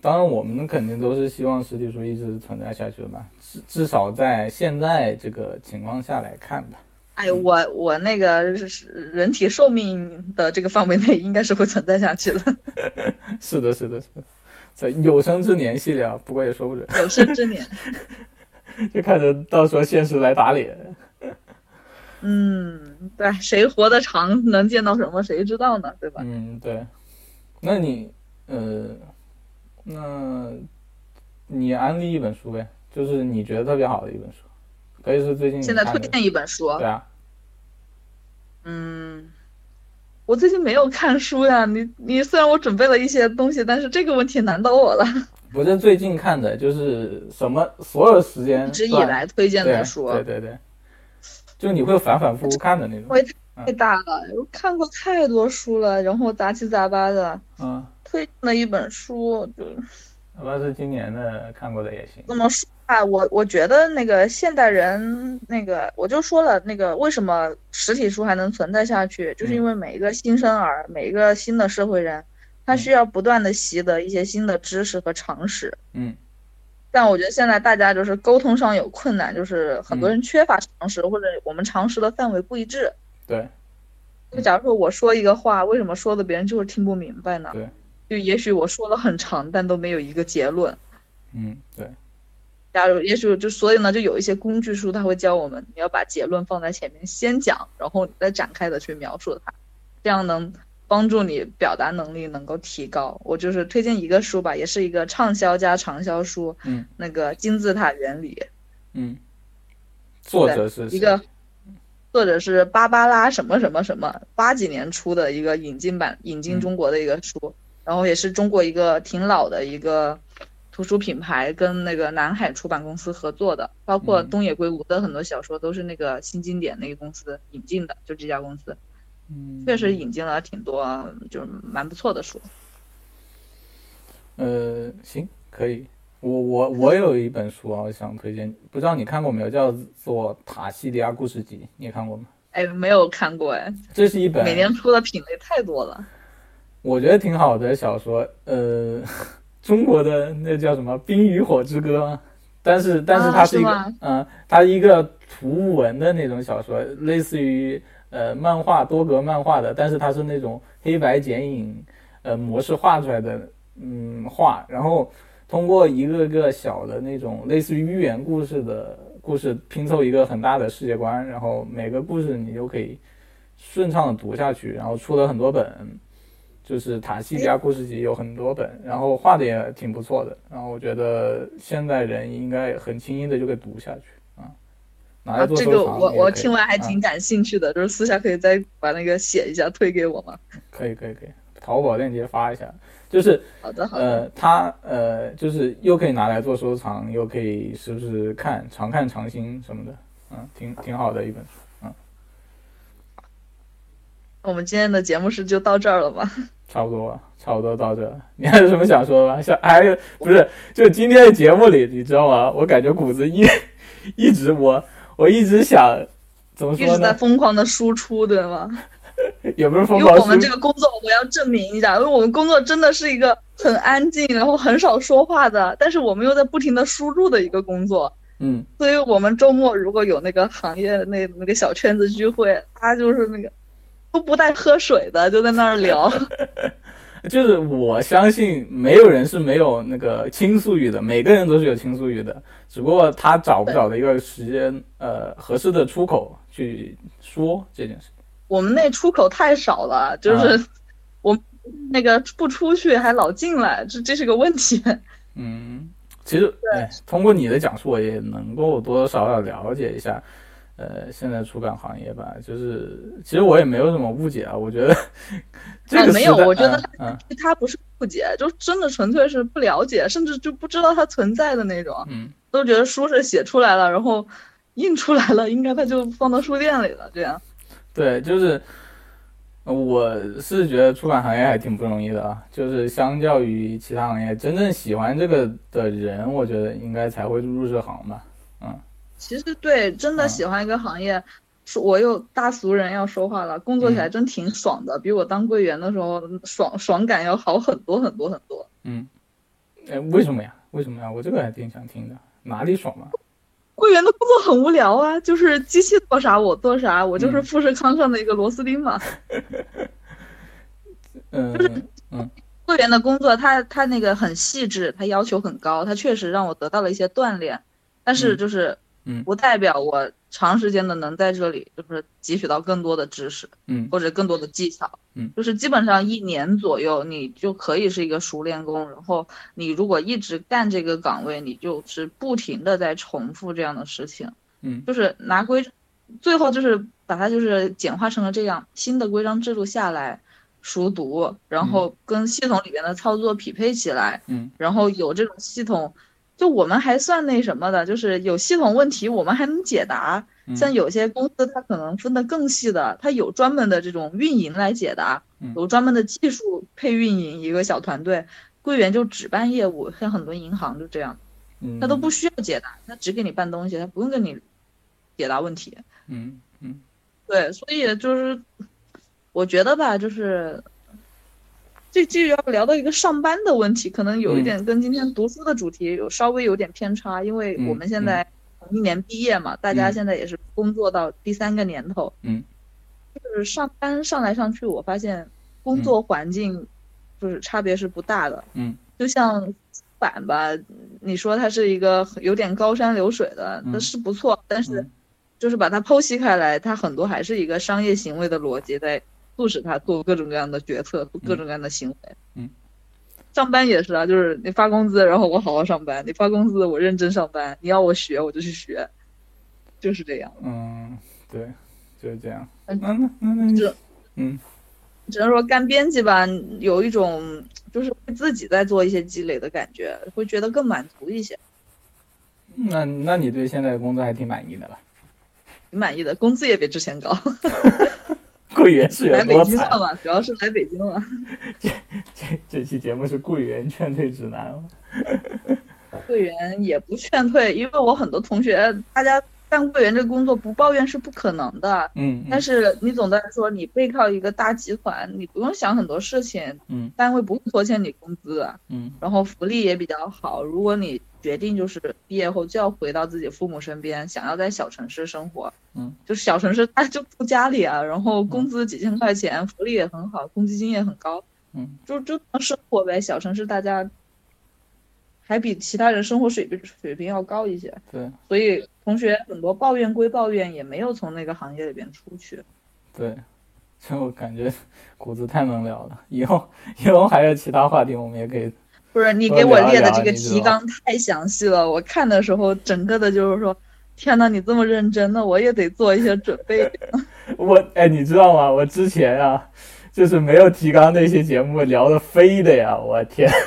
当然，我们肯定都是希望实体书一直存在下去的吧？至至少在现在这个情况下来看吧。哎，我我那个人体寿命的这个范围内，应该是会存在下去的。[laughs] 是的，是的，是的。在有生之年系列，啊，不过也说不准。有生之年，[laughs] 就看着到时候现实来打脸。嗯，对，谁活得长，能见到什么，谁知道呢？对吧？嗯，对。那你，呃，那你安利一本书呗，就是你觉得特别好的一本书，可以是最近现在推荐一本书。对啊。嗯。我最近没有看书呀，你你虽然我准备了一些东西，但是这个问题难倒我了。[laughs] 不是最近看的，就是什么所有时间一直以来推荐的书，对对对，就你会反反复复看的那种。会太大了，我看过太多书了，然后杂七杂八的。嗯。推荐的一本书就。哪怕是今年的看过的也行。怎么说啊？我我觉得那个现代人，那个我就说了，那个为什么实体书还能存在下去，就是因为每一个新生儿，每一个新的社会人，他需要不断的习得一些新的知识和常识。嗯。但我觉得现在大家就是沟通上有困难，就是很多人缺乏常识，或者我们常识的范围不一致。对。就假如说我说一个话，为什么说的别人就是听不明白呢？对。就也许我说了很长，但都没有一个结论。嗯，对。假如也许就所以呢，就有一些工具书，它会教我们，你要把结论放在前面先讲，然后你再展开的去描述它，这样能帮助你表达能力能够提高。我就是推荐一个书吧，也是一个畅销加长销书。嗯。那个金字塔原理。嗯。作者是一个，作者是芭芭拉什么什么什么，八几年出的一个引进版，引进中国的一个书。然后也是中国一个挺老的一个图书品牌，跟那个南海出版公司合作的，包括东野圭吾的很多小说都是那个新经典那个公司引进的，就这家公司，嗯，确实引进了挺多，就是蛮不错的书。呃，行，可以。我我我有一本书啊，我想推荐，不知道你看过没有？叫做《塔西里亚故事集》，你看过吗？哎，没有看过哎。这是一本每年出的品类太多了。我觉得挺好的小说，呃，中国的那叫什么《冰与火之歌》，但是但是它是一个，嗯，它一个图文的那种小说，类似于呃漫画多格漫画的，但是它是那种黑白剪影呃模式画出来的，嗯，画，然后。通过一个个小的那种类似于寓言故事的故事拼凑一个很大的世界观，然后每个故事你就可以顺畅的读下去，然后出了很多本，就是塔西加故事集有很多本，然后画的也挺不错的，然后我觉得现在人应该很轻易的就可以读下去啊。拿来做这个我我听完还挺感兴趣的，就是私下可以再把那个写一下推给我吗？可以可以可以，淘宝链接发一下。就是好的好的，呃，它呃，就是又可以拿来做收藏，又可以时不时看，常看常新什么的，嗯，挺挺好的一本。我们今天的节目是就到这儿了吗？[laughs] 差不多，差不多到这。你还有什么想说的吗？想还有不是？就今天的节目里，你知道吗？我感觉谷子一 [laughs] 一直我我一直想怎么说呢？一直在疯狂的输出，对吗？有没有因为我们这个工作，我要证明一下，因为我们工作真的是一个很安静，然后很少说话的，但是我们又在不停的输入的一个工作。嗯，所以我们周末如果有那个行业那那个小圈子聚会，他就是那个都不带喝水的，就在那儿聊。[laughs] 就是我相信没有人是没有那个倾诉欲的，每个人都是有倾诉欲的，只不过他找不找的一个时间，呃，合适的出口去说这件事。我们那出口太少了，就是我那个不出去还老进来，这这是个问题。[laughs] 嗯，其实对，通过你的讲述，我也能够多多少少了解一下，呃，现在出版行业吧。就是其实我也没有什么误解啊，我觉得这个没有，我觉得他不是误解，就真的纯粹是不了解，甚至就不知道它存在的那种。嗯，都觉得书是写出来了，然后印出来了，应该它就放到书店里了，这样。对，就是，我是觉得出版行业还挺不容易的啊。就是相较于其他行业，真正喜欢这个的人，我觉得应该才会入这行吧。嗯，其实对，真的喜欢一个行业，我又大俗人要说话了，工作起来真挺爽的，比我当柜员的时候爽爽感要好很多很多很多。嗯，哎，为什么呀？为什么呀？我这个还挺想听的，哪里爽啊？柜员的工作很无聊啊，就是机器做啥我做啥，我就是富士康上的一个螺丝钉嘛。[laughs] 嗯，就是嗯，柜员的工作，他他那个很细致，他要求很高，他确实让我得到了一些锻炼，但是就是。嗯，不代表我长时间的能在这里就是汲取到更多的知识，嗯，或者更多的技巧，嗯，就是基本上一年左右你就可以是一个熟练工，然后你如果一直干这个岗位，你就是不停的在重复这样的事情，嗯，就是拿规，最后就是把它就是简化成了这样，新的规章制度下来，熟读，然后跟系统里边的操作匹配起来，嗯，然后有这种系统。就我们还算那什么的，就是有系统问题，我们还能解答。像有些公司，它可能分得更细的，它有专门的这种运营来解答，有专门的技术配运营一个小团队，柜员就只办业务。像很多银行就这样，他都不需要解答，他只给你办东西，他不用跟你解答问题。嗯嗯，对，所以就是我觉得吧，就是。这这要聊到一个上班的问题，可能有一点跟今天读书的主题有稍微有点偏差，因为我们现在一年毕业嘛，大家现在也是工作到第三个年头，嗯，就是上班上来上去，我发现工作环境就是差别是不大的，嗯，就像板吧，你说它是一个有点高山流水的，那是不错，但是就是把它剖析开来，它很多还是一个商业行为的逻辑在。促使他做各种各样的决策，做各种各样的行为。嗯，上班也是啊，就是你发工资，然后我好好上班；你发工资，我认真上班。你要我学，我就去学，就是这样。嗯，对，就是这样。那那那那这，嗯，只能说干编辑吧，有一种就是自己在做一些积累的感觉，会觉得更满足一些。那那你对现在的工作还挺满意的吧？挺满意的，工资也比之前高。[laughs] [laughs] 桂圆是有多惨嘛？主要是来北京了。[laughs] 这这这期节目是桂圆劝退指南了。[laughs] 桂圆也不劝退，因为我很多同学，大家。干柜员这个工作不抱怨是不可能的，嗯，但是你总的来说，你背靠一个大集团，你不用想很多事情，嗯，单位不会拖欠你工资，嗯，然后福利也比较好。如果你决定就是毕业后就要回到自己父母身边，想要在小城市生活，嗯，就是小城市他就住家里啊，然后工资几千块钱，福利也很好，公积金也很高，嗯，就就能生活呗。小城市大家。还比其他人生活水平水平要高一些，对，所以同学很多抱怨归抱怨，也没有从那个行业里边出去。对，就感觉谷子太能聊了，以后以后还有其他话题，我们也可以。不是你给我列的这个提纲太详细了，我看的时候整个的就是说，天呐，你这么认真，那我也得做一些准备。[laughs] [laughs] 我哎，你知道吗？我之前啊，就是没有提纲那些节目聊的飞的呀，我天。[laughs]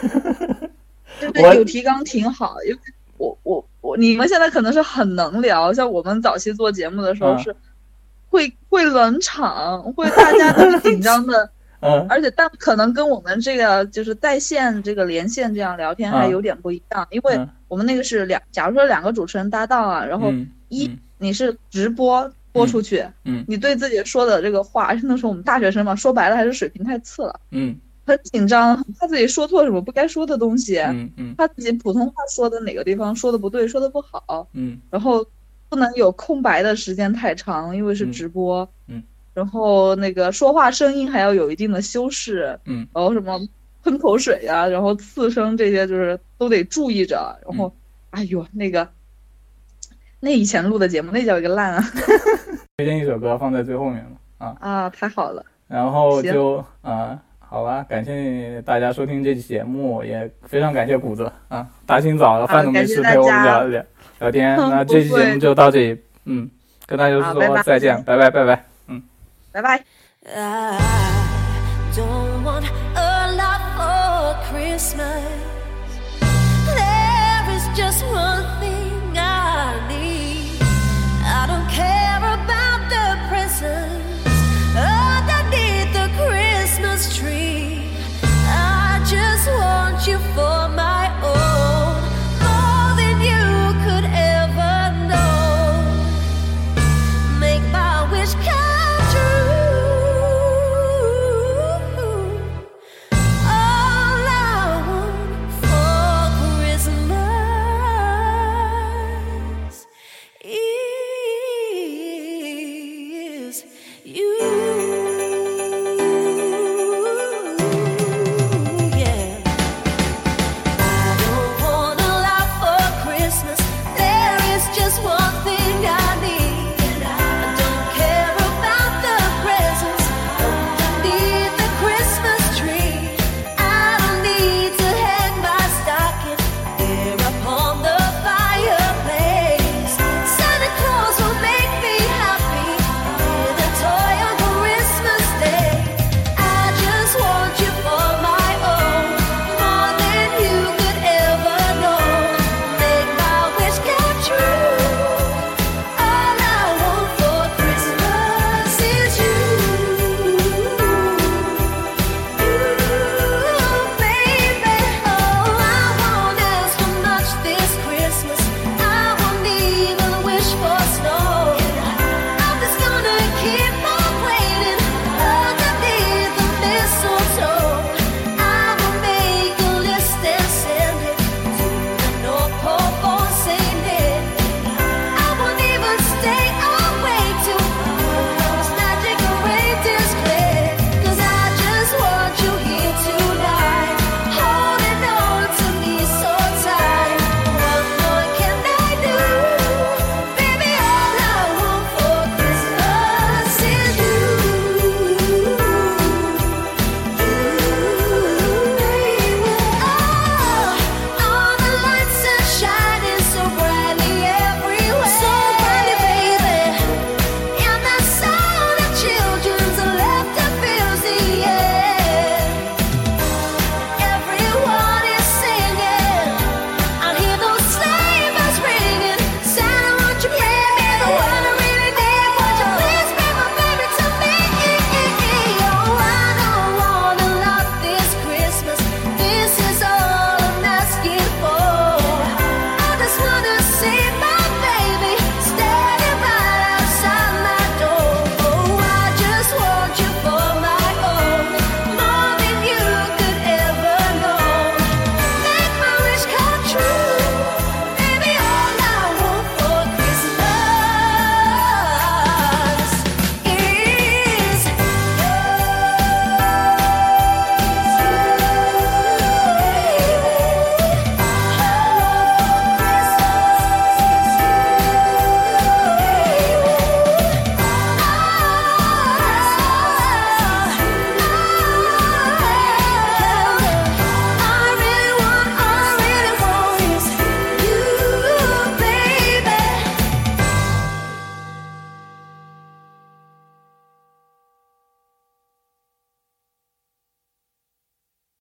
有提纲挺好，因为我我我你们现在可能是很能聊，像我们早期做节目的时候是会会冷场，会大家都是紧张的，嗯，而且但可能跟我们这个就是在线这个连线这样聊天还有点不一样，因为我们那个是两，假如说两个主持人搭档啊，然后一你是直播播出去，嗯，你对自己说的这个话，那时候我们大学生嘛，说白了还是水平太次了，嗯。很紧张，怕自己说错什么不该说的东西，嗯嗯，怕自己普通话说的哪个地方说的不对，说的不好，嗯，然后不能有空白的时间太长，因为是直播，嗯，然后那个说话声音还要有一定的修饰，嗯，然后什么喷口水呀，然后刺声这些就是都得注意着，然后，哎呦那个，那以前录的节目那叫一个烂啊 [laughs] [laughs] 推荐一首歌放在最后面了啊啊，太好了，然后就啊。好吧，感谢大家收听这期节目，也非常感谢谷子啊，大清早的饭都没吃陪我们聊聊聊天。[laughs] 那这期节目就到这里，嗯，跟大家说再见，拜拜拜拜，嗯，拜拜。Just one